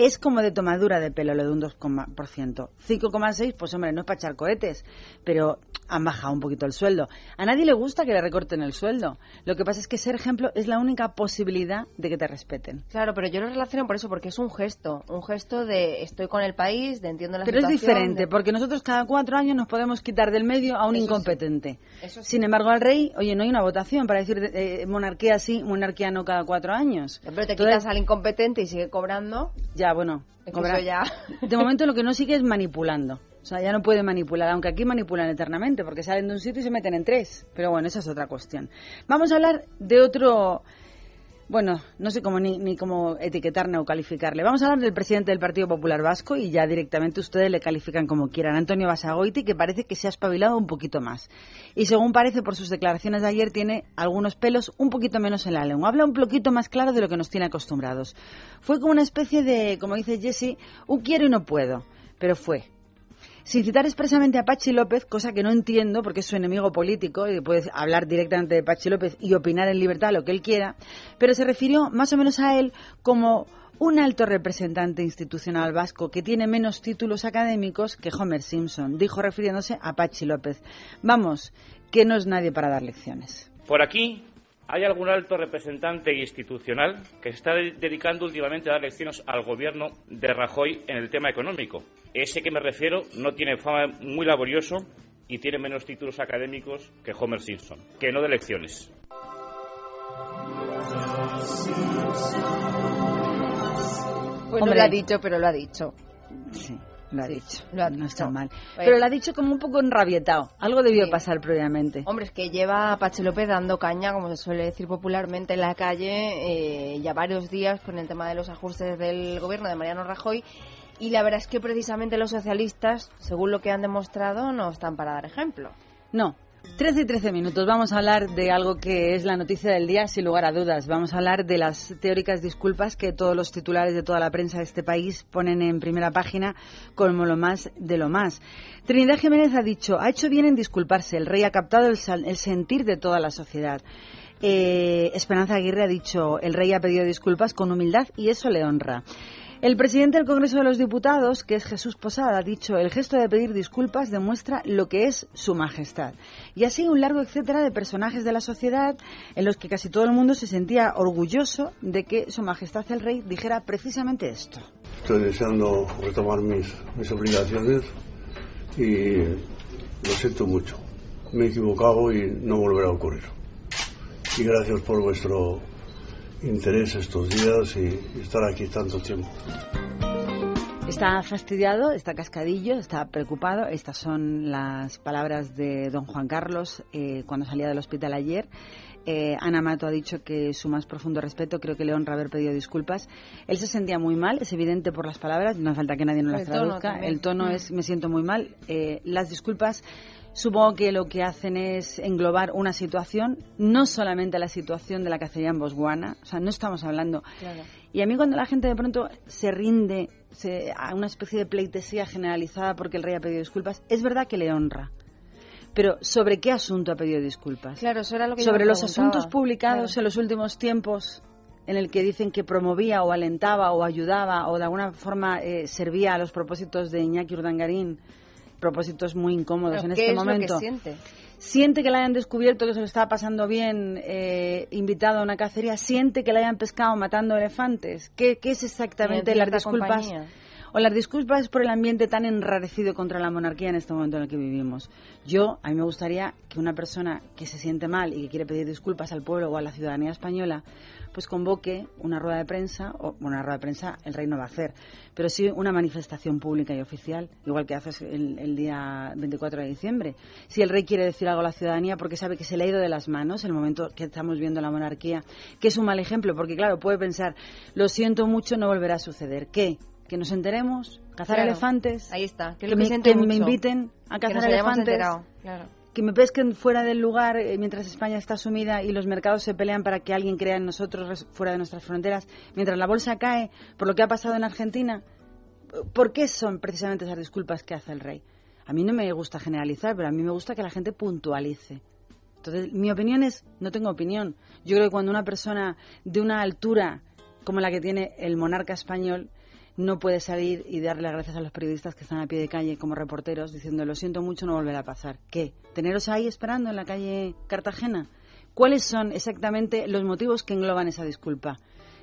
Es como de tomadura de pelo lo de un 2%. 5,6%, pues hombre, no es para echar cohetes, pero han bajado un poquito el sueldo. A nadie le gusta que le recorten el sueldo. Lo que pasa es que ser ejemplo es la única posibilidad de que te respeten. Claro, pero yo lo relaciono por eso, porque es un gesto, un gesto de estoy con el país, de entiendo la Pero es situación. diferente, de- porque nosotros cada cuatro años nos podemos quitar del medio a un Eso sí. incompetente. Eso sí. Sin embargo, al rey, oye, no hay una votación para decir eh, monarquía sí, monarquía no cada cuatro años. Pero te Entonces, quitas al incompetente y sigue cobrando. Ya, bueno. Es que cobra- eso ya- De momento lo que no sigue es manipulando. O sea, ya no puede manipular, aunque aquí manipulan eternamente, porque salen de un sitio y se meten en tres. Pero bueno, esa es otra cuestión. Vamos a hablar de otro... Bueno, no sé cómo ni, ni cómo etiquetarle o calificarle. Vamos a hablar del presidente del Partido Popular Vasco y ya directamente ustedes le califican como quieran. Antonio Basagoiti, que parece que se ha espabilado un poquito más. Y según parece por sus declaraciones de ayer, tiene algunos pelos un poquito menos en la lengua. Habla un poquito más claro de lo que nos tiene acostumbrados. Fue como una especie de, como dice Jesse, un quiero y no puedo. Pero fue sin citar expresamente a Pachi López, cosa que no entiendo porque es su enemigo político y puede hablar directamente de Pachi López y opinar en libertad lo que él quiera, pero se refirió más o menos a él como un alto representante institucional vasco que tiene menos títulos académicos que Homer Simpson, dijo refiriéndose a Pachi López. Vamos, que no es nadie para dar lecciones. Por aquí hay algún alto representante institucional que se está de- dedicando últimamente a dar lecciones al gobierno de Rajoy en el tema económico. Ese que me refiero no tiene fama muy laborioso y tiene menos títulos académicos que Homer Simpson, que no de lecciones. Pues no Hombre. lo ha dicho, pero lo ha dicho. Sí, lo ha dicho. lo ha no está mal. Pues- Pero lo ha dicho como un poco enrabietado. Algo debió pasar previamente. Hombre, es que lleva a Pachi López dando caña, como se suele decir popularmente en la calle, eh, ya varios días con el tema de los ajustes del gobierno de Mariano Rajoy. Y la verdad es que precisamente los socialistas, según lo que han demostrado, no están para dar ejemplo. No, 13 y 13 minutos. Vamos a hablar de algo que es la noticia del día, sin lugar a dudas. Vamos a hablar de las teóricas disculpas que todos los titulares de toda la prensa de este país ponen en primera página como lo más de lo más. Trinidad Jiménez ha dicho, ha hecho bien en disculparse. El rey ha captado el, el sentir de toda la sociedad. Eh, Esperanza Aguirre ha dicho, el rey ha pedido disculpas con humildad y eso le honra. El presidente del Congreso de los Diputados, que es Jesús Posada, ha dicho el gesto de pedir disculpas demuestra lo que es su majestad. Y así un largo etcétera de personajes de la sociedad en los que casi todo el mundo se sentía orgulloso de que su majestad el rey dijera precisamente esto. Estoy deseando retomar mis, mis obligaciones y lo siento mucho. Me he equivocado y no volverá a ocurrir. Y gracias por vuestro interés estos días y, estar aquí tanto tiempo. Está fastidiado, está cascadillo, está preocupado. Estas son las palabras de don Juan Carlos eh, cuando salía del hospital ayer. Eh, Ana Mato ha dicho que su más profundo respeto, creo que le honra haber pedido disculpas. Él se sentía muy mal, es evidente por las palabras, no hace falta que nadie nos las El tono traduzca. El tono Mm. es me siento muy mal. Eh, las disculpas supongo que lo que hacen es englobar una situación, no solamente la situación de la cacería en Botswana, o sea, no estamos hablando y a mí cuando la gente de pronto se rinde se- a una especie de pleitesía generalizada porque el rey ha pedido disculpas, es verdad que le honra. Pero ¿sobre qué asunto ha pedido disculpas? Claro, eso era lo que yo Sobre me los asuntos publicados en los últimos tiempos en el que dicen que promovía o alentaba o ayudaba o de alguna forma eh, servía a los propósitos de Iñaki Urdangarín, propósitos muy incómodos Pero en ¿qué este es lo que momento siente? siente que le hayan descubierto que se lo estaba pasando bien, eh, invitado a una cacería, siente que le hayan pescado matando elefantes. ¿Qué, qué es exactamente las disculpas? compañía. O las disculpas por el ambiente tan enrarecido contra la monarquía en este momento en el que vivimos. Yo, a mí me gustaría que una persona que se siente mal y que quiere pedir disculpas al pueblo o a la ciudadanía española, pues convoque una rueda de prensa, o una rueda de prensa el rey no va a hacer, pero sí una manifestación pública y oficial, igual que haces el, el día 24 de diciembre. Si el rey quiere decir algo a la ciudadanía porque sabe que se le ha ido de las manos el momento que estamos viendo la monarquía, que es un mal ejemplo, porque claro, puede pensar, lo siento mucho, no volverá a suceder. ¿Qué? ¿Que nos enteremos? ¿Cazar Claro. elefantes? Ahí está. Que, que me, que me inviten a cazar elefantes, claro. que me pesquen fuera del lugar eh, mientras España está sumida y los mercados se pelean para que alguien crea en nosotros fuera de nuestras fronteras, mientras la bolsa cae por lo que ha pasado en Argentina. ¿Por qué son precisamente esas disculpas que hace el rey? A mí no me gusta generalizar, pero a mí me gusta que la gente puntualice. Entonces, mi opinión es, no tengo opinión. Yo creo que cuando una persona de una altura como la que tiene el monarca español no puede salir y darle las gracias a los periodistas que están a pie de calle como reporteros diciendo lo siento mucho, no volverá a pasar. ¿Qué? ¿Teneros ahí esperando en la calle Cartagena? ¿Cuáles son exactamente los motivos que engloban esa disculpa?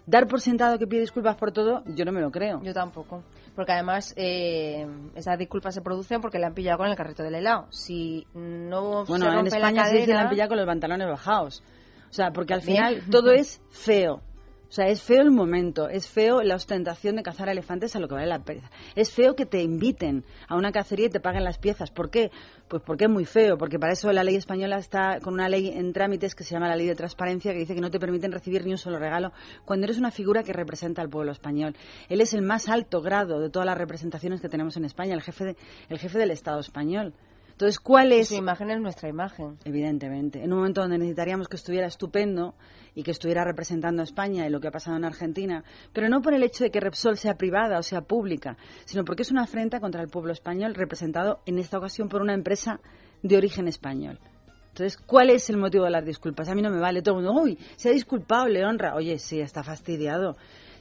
Dar por sentado que pide disculpas por todo, yo no me lo creo. Yo tampoco. Porque además eh, esas disculpas se producen porque le han pillado con el carrito del helado. Si no Bueno, se en rompe España la se dice la han pillado con los pantalones bajados. O sea, porque al final todo es feo. O sea, es feo el momento, es feo la ostentación de cazar elefantes a lo que vale la pena. Es feo que te inviten a una cacería y te paguen las piezas. ¿Por qué? Pues porque es muy feo, porque para eso la ley española está con una ley en trámites que se llama la ley de transparencia, que dice que no te permiten recibir ni un solo regalo cuando eres una figura que representa al pueblo español. Él es el más alto grado de todas las representaciones que tenemos en España, el jefe, de- el jefe del Estado español. Entonces, ¿cuál es? Su imagen es nuestra imagen. Evidentemente. En un momento donde necesitaríamos que estuviera estupendo y que estuviera representando a España y lo que ha pasado en Argentina, pero no por el hecho de que Repsol sea privada o sea pública, sino porque es una afrenta contra el pueblo español representado en esta ocasión por una empresa de origen español. Entonces, ¿cuál es el motivo de las disculpas? A mí no me vale. Todo el mundo, uy, se ha disculpado, le honra. Oye, sí, está fastidiado.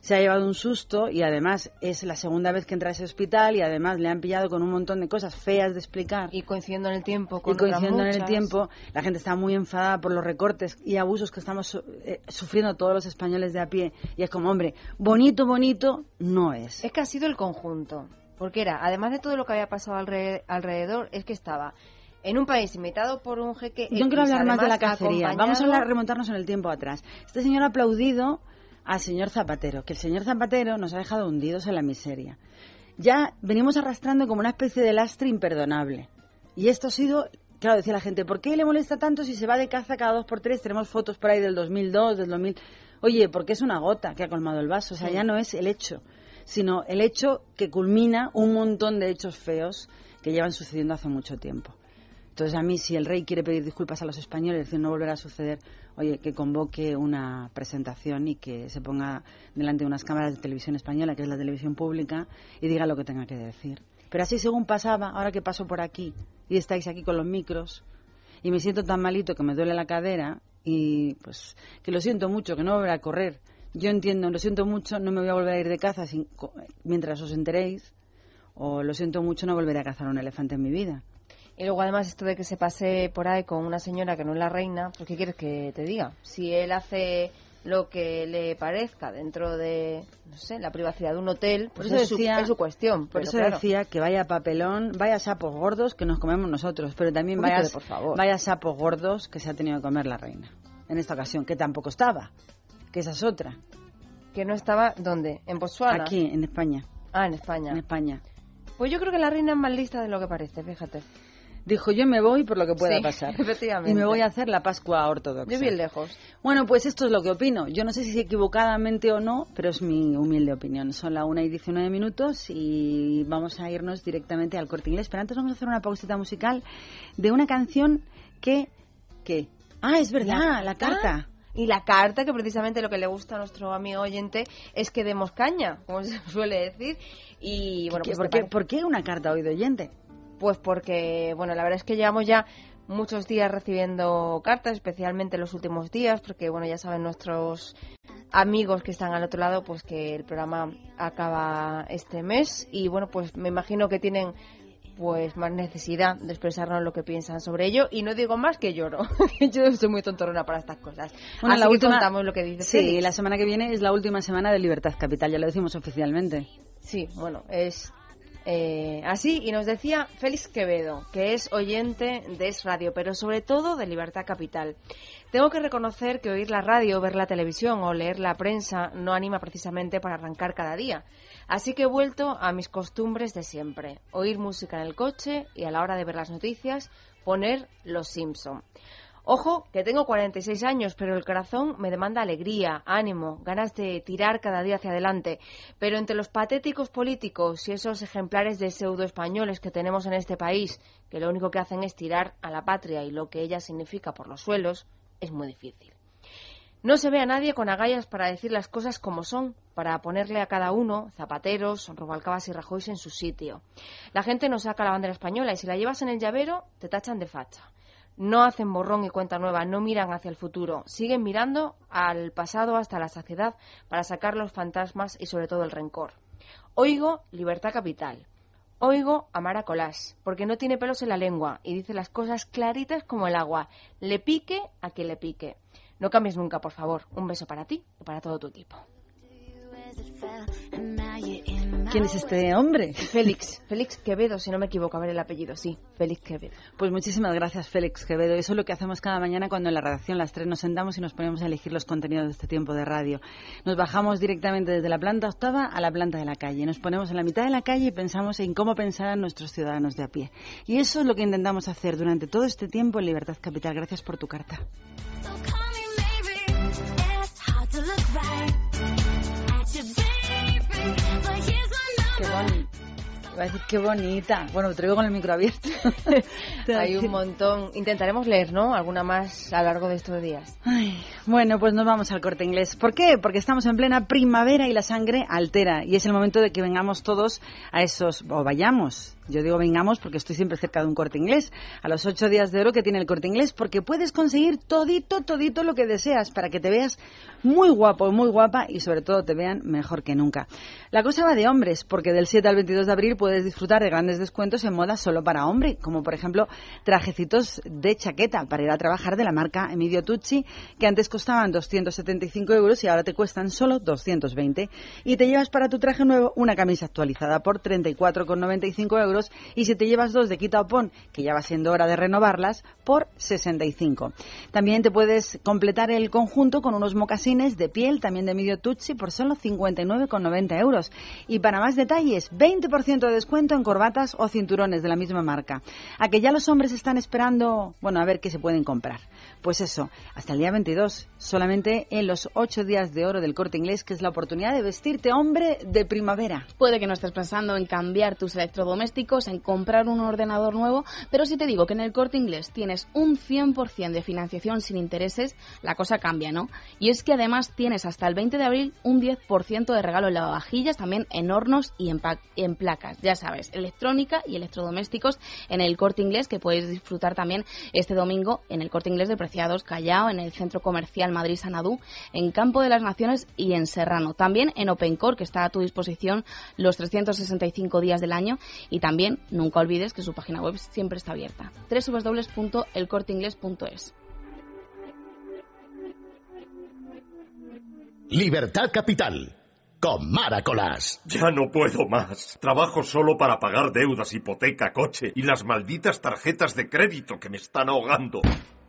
Se ha llevado un susto y además es la segunda vez que entra a ese hospital y además le han pillado con un montón de cosas feas de explicar. Y coincidiendo en el tiempo Y con otras coincidiendo en el tiempo, la gente está muy enfadada por los recortes y abusos que estamos su- eh, sufriendo todos los españoles de a pie. Y es como, hombre, bonito, bonito, no es. Es que ha sido el conjunto. Porque era, además de todo lo que había pasado alre- alrededor, es que estaba en un país invitado por un jeque. Yo no quiero hablar más de la cacería. acompañado- Vamos a hablar, remontarnos en el tiempo atrás. Este señor ha aplaudido al señor Zapatero, que el señor Zapatero nos ha dejado hundidos en la miseria. Ya venimos arrastrando como una especie de lastre imperdonable. Y esto ha sido, claro, decía la gente, ¿por qué le molesta tanto si se va de caza cada dos por tres? Tenemos fotos por ahí del 2002, del 2000. Oye, porque es una gota que ha colmado el vaso. O sea, Sí. ya no es el hecho, sino el hecho que culmina un montón de hechos feos que llevan sucediendo hace mucho tiempo. Entonces, a mí, si el rey quiere pedir disculpas a los españoles, decir no volverá a suceder, oye, que convoque una presentación y que se ponga delante de unas cámaras de televisión española, que es la televisión pública, y diga lo que tenga que decir. Pero así, según pasaba, ahora que paso por aquí y estáis aquí con los micros, y me siento tan malito que me duele la cadera, y pues que lo siento mucho, que no volverá a correr. Yo entiendo, lo siento mucho, no me voy a volver a ir de caza sin- mientras os enteréis, o lo siento mucho, no volveré a cazar un elefante en mi vida. Y luego además esto de que se pase por ahí con una señora que no es la reina, pues ¿qué quieres que te diga? Si él hace lo que le parezca dentro de, no sé, la privacidad de un hotel, pues eso es, su, decía- es su cuestión. Por eso claro, decía que vaya papelón, vaya sapos gordos que nos comemos nosotros, pero también Un poquito vaya, de por favor. vaya sapos gordos que se ha tenido que comer la reina. En esta ocasión, que tampoco estaba, que esa es otra. Que no estaba, ¿dónde? ¿En Botswana? Aquí, en España. Ah, en España. En España. Pues yo creo que la reina es más lista de lo que parece, fíjate. Dijo, yo me voy por lo que pueda Sí, pasar. efectivamente. Y me voy a hacer la Pascua ortodoxa. Yo bien lejos. Bueno, pues esto es lo que opino. Yo no sé si equivocadamente o no, pero es mi humilde opinión. Son la 1 y 19 minutos y vamos a irnos directamente al corte inglés. Pero antes vamos a hacer una pausita musical de una canción que... que ah, es verdad, la, carta. Y la carta, que precisamente lo que le gusta a nuestro amigo oyente es que demos caña, como se suele decir. Y bueno, ¿Qué- pues por, qué, por qué una carta hoy de oyente? Pues porque, bueno, la verdad es que llevamos ya muchos días recibiendo cartas, especialmente los últimos días, porque, bueno, ya saben nuestros amigos que están al otro lado, pues que el programa acaba este mes y, bueno, pues me imagino que tienen pues más necesidad de expresarnos lo que piensan sobre ello y no digo más que lloro yo soy muy tontorona para estas cosas Bueno, así la que última- contamos lo que dice Sí, Félix. la semana que viene es la última semana de Libertad Capital, ya lo decimos oficialmente. Sí, bueno, es eh, así. Y nos decía Félix Quevedo, que es oyente de Es Radio, pero sobre todo de Libertad Capital. Tengo que reconocer que oír la radio, ver la televisión o leer la prensa no anima precisamente para arrancar cada día. Así que he vuelto a mis costumbres de siempre. Oír música en el coche y a la hora de ver las noticias, poner Los Simpson. Ojo, que tengo 46 años, pero el corazón me demanda alegría, ánimo, ganas de tirar cada día hacia adelante. Pero entre los patéticos políticos y esos ejemplares de pseudo españoles que tenemos en este país, que lo único que hacen es tirar a la patria y lo que ella significa por los suelos, es muy difícil. No se ve a nadie con agallas para decir las cosas como son, para ponerle a cada uno, zapateros, Rubalcabas y Rajoy en su sitio. La gente no saca la bandera española y si la llevas en el llavero, te tachan de facha. No hacen borrón y cuenta nueva, no miran hacia el futuro, siguen mirando al pasado hasta la saciedad para sacar los fantasmas y sobre todo el rencor. Oigo libertad capital. Oigo a Mara Colás, porque no tiene pelos en la lengua y dice las cosas claritas como el agua. Le pique a quien le pique. No cambies nunca, por favor. Un beso para ti y para todo tu equipo. ¿Quién es este hombre? Félix, Félix Quevedo, si no me equivoco, a ver el apellido, sí, Félix Quevedo. Pues muchísimas gracias, Félix Quevedo. Eso es lo que hacemos cada mañana cuando en la redacción las tres nos sentamos y nos ponemos a elegir los contenidos de este tiempo de radio. Nos bajamos directamente desde la planta octava a la planta de la calle. Nos ponemos en la mitad de la calle y pensamos en cómo pensarán nuestros ciudadanos de a pie. Y eso es lo que intentamos hacer durante todo este tiempo en Libertad Capital. Gracias por tu carta. Qué bonita. Iba a decir qué bonita. Bueno, te lo digo con el micro abierto. Hay un montón. Intentaremos leer, ¿no? Alguna más a lo largo de estos días. Ay, bueno, pues nos vamos al corte inglés. ¿Por qué? Porque estamos en plena primavera y la sangre altera. Y es el momento de que vengamos todos a esos, o vayamos. Yo digo vengamos porque estoy siempre cerca de un corte inglés. A los ocho días de oro que tiene el corte inglés, porque puedes conseguir todito, todito lo que deseas para que te veas muy guapo, muy guapa y sobre todo te vean mejor que nunca. La cosa va de hombres, porque del 7 al 22 de abril puedes disfrutar de grandes descuentos en moda solo para hombre, como por ejemplo trajecitos de chaqueta para ir a trabajar de la marca Emilio Tucci, que antes costaban 275 euros y ahora te cuestan solo 220. Y te llevas para tu traje nuevo una camisa actualizada por 34,95 euros y si te llevas dos de quita o pon, que ya va siendo hora de renovarlas, por 65. También te puedes completar el conjunto con unos mocasines de piel, también de Emilio Tucci, por solo 59,90 euros. Y para más detalles, 20% de descuento en corbatas o cinturones de la misma marca. A que ya los hombres están esperando, bueno, a ver qué se pueden comprar. Pues eso, hasta el día 22, solamente en los 8 días de oro del corte inglés, que es la oportunidad de vestirte hombre de primavera. Puede que no estés pensando en cambiar tus electrodomésticos en comprar un ordenador nuevo, pero si te digo que en el corte inglés tienes un 100% de financiación sin intereses, la cosa cambia, ¿no? Y es que además tienes hasta el 20 de abril un 10% de regalo en lavavajillas, también en hornos y en, en placas, ya sabes, electrónica y electrodomésticos en el corte inglés que puedes disfrutar también este domingo en el corte inglés de Preciados Callao, en el centro comercial Madrid Sanadú, en Campo de las Naciones y en Serrano. También en OpenCore, que está a tu disposición los 365 días del año. Y también, nunca olvides que su página web siempre está abierta. www.elcorteingles.es. Libertad Capital. Con Maracolas. Ya no puedo más. Trabajo solo para pagar deudas, hipoteca, coche y las malditas tarjetas de crédito que me están ahogando.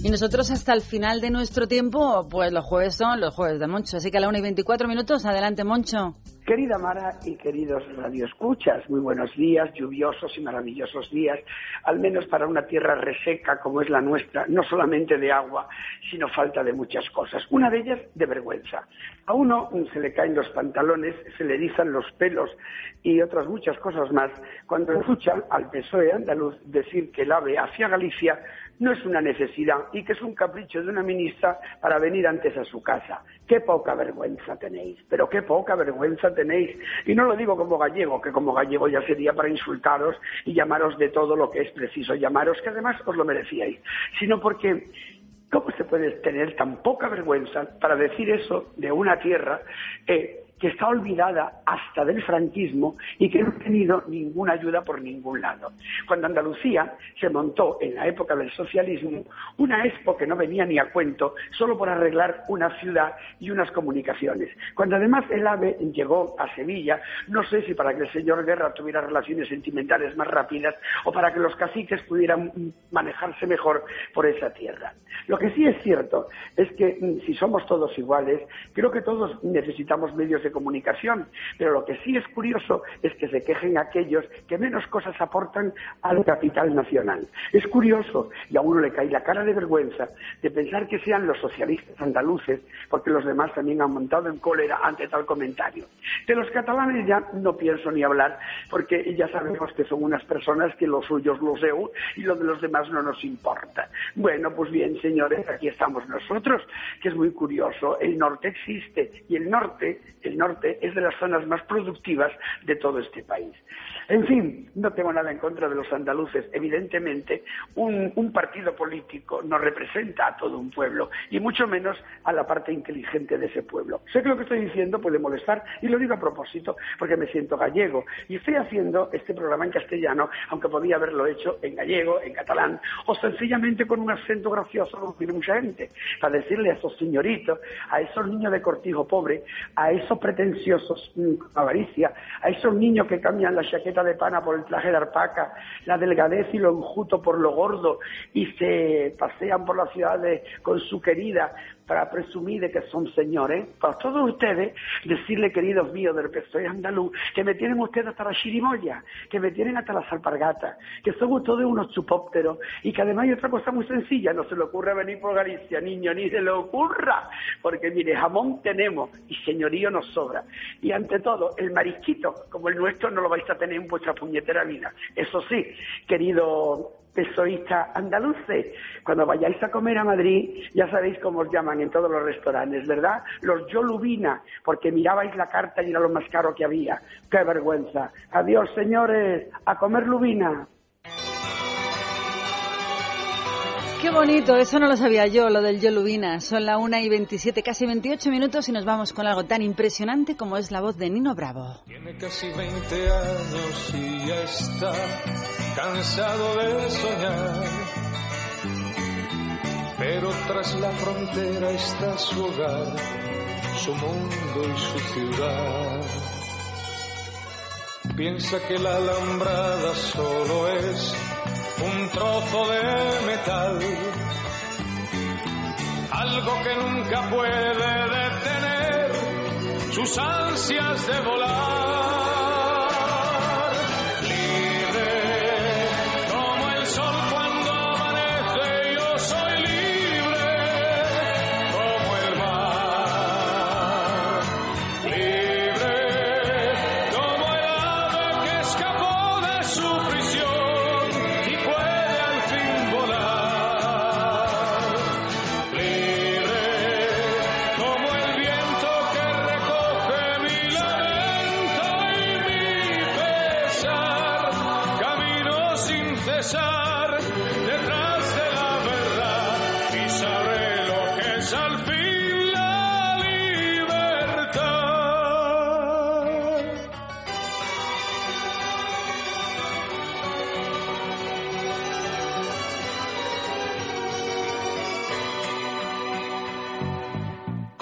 Y nosotros hasta el final de nuestro tiempo, pues los jueves son los jueves de Moncho. Así que a la 1 y 24 minutos, adelante Moncho. Querida Mara y queridos radioescuchas, muy buenos días, lluviosos y maravillosos días, al menos para una tierra reseca como es la nuestra, no solamente de agua, sino falta de muchas cosas. Una de ellas de vergüenza. A uno se le caen los pantalones, se le erizan los pelos y otras muchas cosas más cuando escuchan al PSOE andaluz decir que el AVE hacia Galicia no es una necesidad y que es un capricho de una ministra para venir antes a su casa. Qué poca vergüenza tenéis, pero qué poca vergüenza tenéis. Y no lo digo como gallego, que como gallego ya sería para insultaros y llamaros de todo lo que es preciso llamaros, que además os lo merecíais, sino porque ¿cómo se puede tener tan poca vergüenza para decir eso de una tierra eh, que está olvidada hasta del franquismo y que no ha tenido ninguna ayuda por ningún lado. Cuando Andalucía se montó en la época del socialismo una expo que no venía ni a cuento solo por arreglar una ciudad y unas comunicaciones. Cuando además el AVE llegó a Sevilla, no sé si para que el señor Guerra tuviera relaciones sentimentales más rápidas o para que los caciques pudieran manejarse mejor por esa tierra. Lo que sí es cierto es que mm, si somos todos iguales, creo que todos necesitamos medios de comunicación, pero lo que sí es curioso es que se quejen aquellos que menos cosas aportan al capital nacional. Es curioso y a uno le cae la cara de vergüenza de pensar que sean los socialistas andaluces, porque los demás también han montado en cólera ante tal comentario. De los catalanes ya no pienso ni hablar, porque ya sabemos que son unas personas que los suyos los EU y lo de los demás no nos importa. Bueno, pues bien, señores, aquí estamos nosotros, que es muy curioso. El norte existe y el norte, el norte es de las zonas más productivas de todo este país. En fin, no tengo nada en contra de los andaluces. Evidentemente, un, partido político no representa a todo un pueblo, y mucho menos a la parte inteligente de ese pueblo. Sé que lo que estoy diciendo puede molestar, y lo digo a propósito, porque me siento gallego. Y estoy haciendo este programa en castellano, aunque podía haberlo hecho en gallego, en catalán, o sencillamente con un acento gracioso, como tiene mucha gente, para decirle a esos señoritos, a esos niños de cortijo pobre, a esos pretenciosos con avaricia, a esos niños que cambian la chaqueta de pana por el traje de arpaca, la delgadez y lo enjuto por lo gordo y se pasean por las ciudades con su querida para presumir de que son señores, para todos ustedes decirle, queridos míos del PSOE andaluz, que me tienen ustedes hasta la chirimoya, que me tienen hasta las alpargatas, que son ustedes unos chupópteros y que además hay otra cosa muy sencilla, no se le ocurre venir por Galicia, niño, ni se le ocurra, porque mire, jamón tenemos y señorío nos sobra. Y ante todo, el marisquito como el nuestro no lo vais a tener en vuestra puñetera vida. Eso sí, querido pesoísta andaluces. Cuando vayáis a comer a Madrid, ya sabéis cómo os llaman en todos los restaurantes, ¿verdad? Los Yolubina, porque mirabais la carta y era lo más caro que había. ¡Qué vergüenza! Adiós, señores, a comer lubina. Qué bonito, eso no lo sabía yo, lo del Yolubina. Son la 1 y 27, casi 28 minutos y nos vamos con algo tan impresionante como es la voz de Nino Bravo. Tiene casi 20 años y ya está cansado de soñar. Pero tras la frontera está su hogar, su mundo y su ciudad. Piensa que la alambrada solo es un trozo de metal, algo que nunca puede detener sus ansias de volar,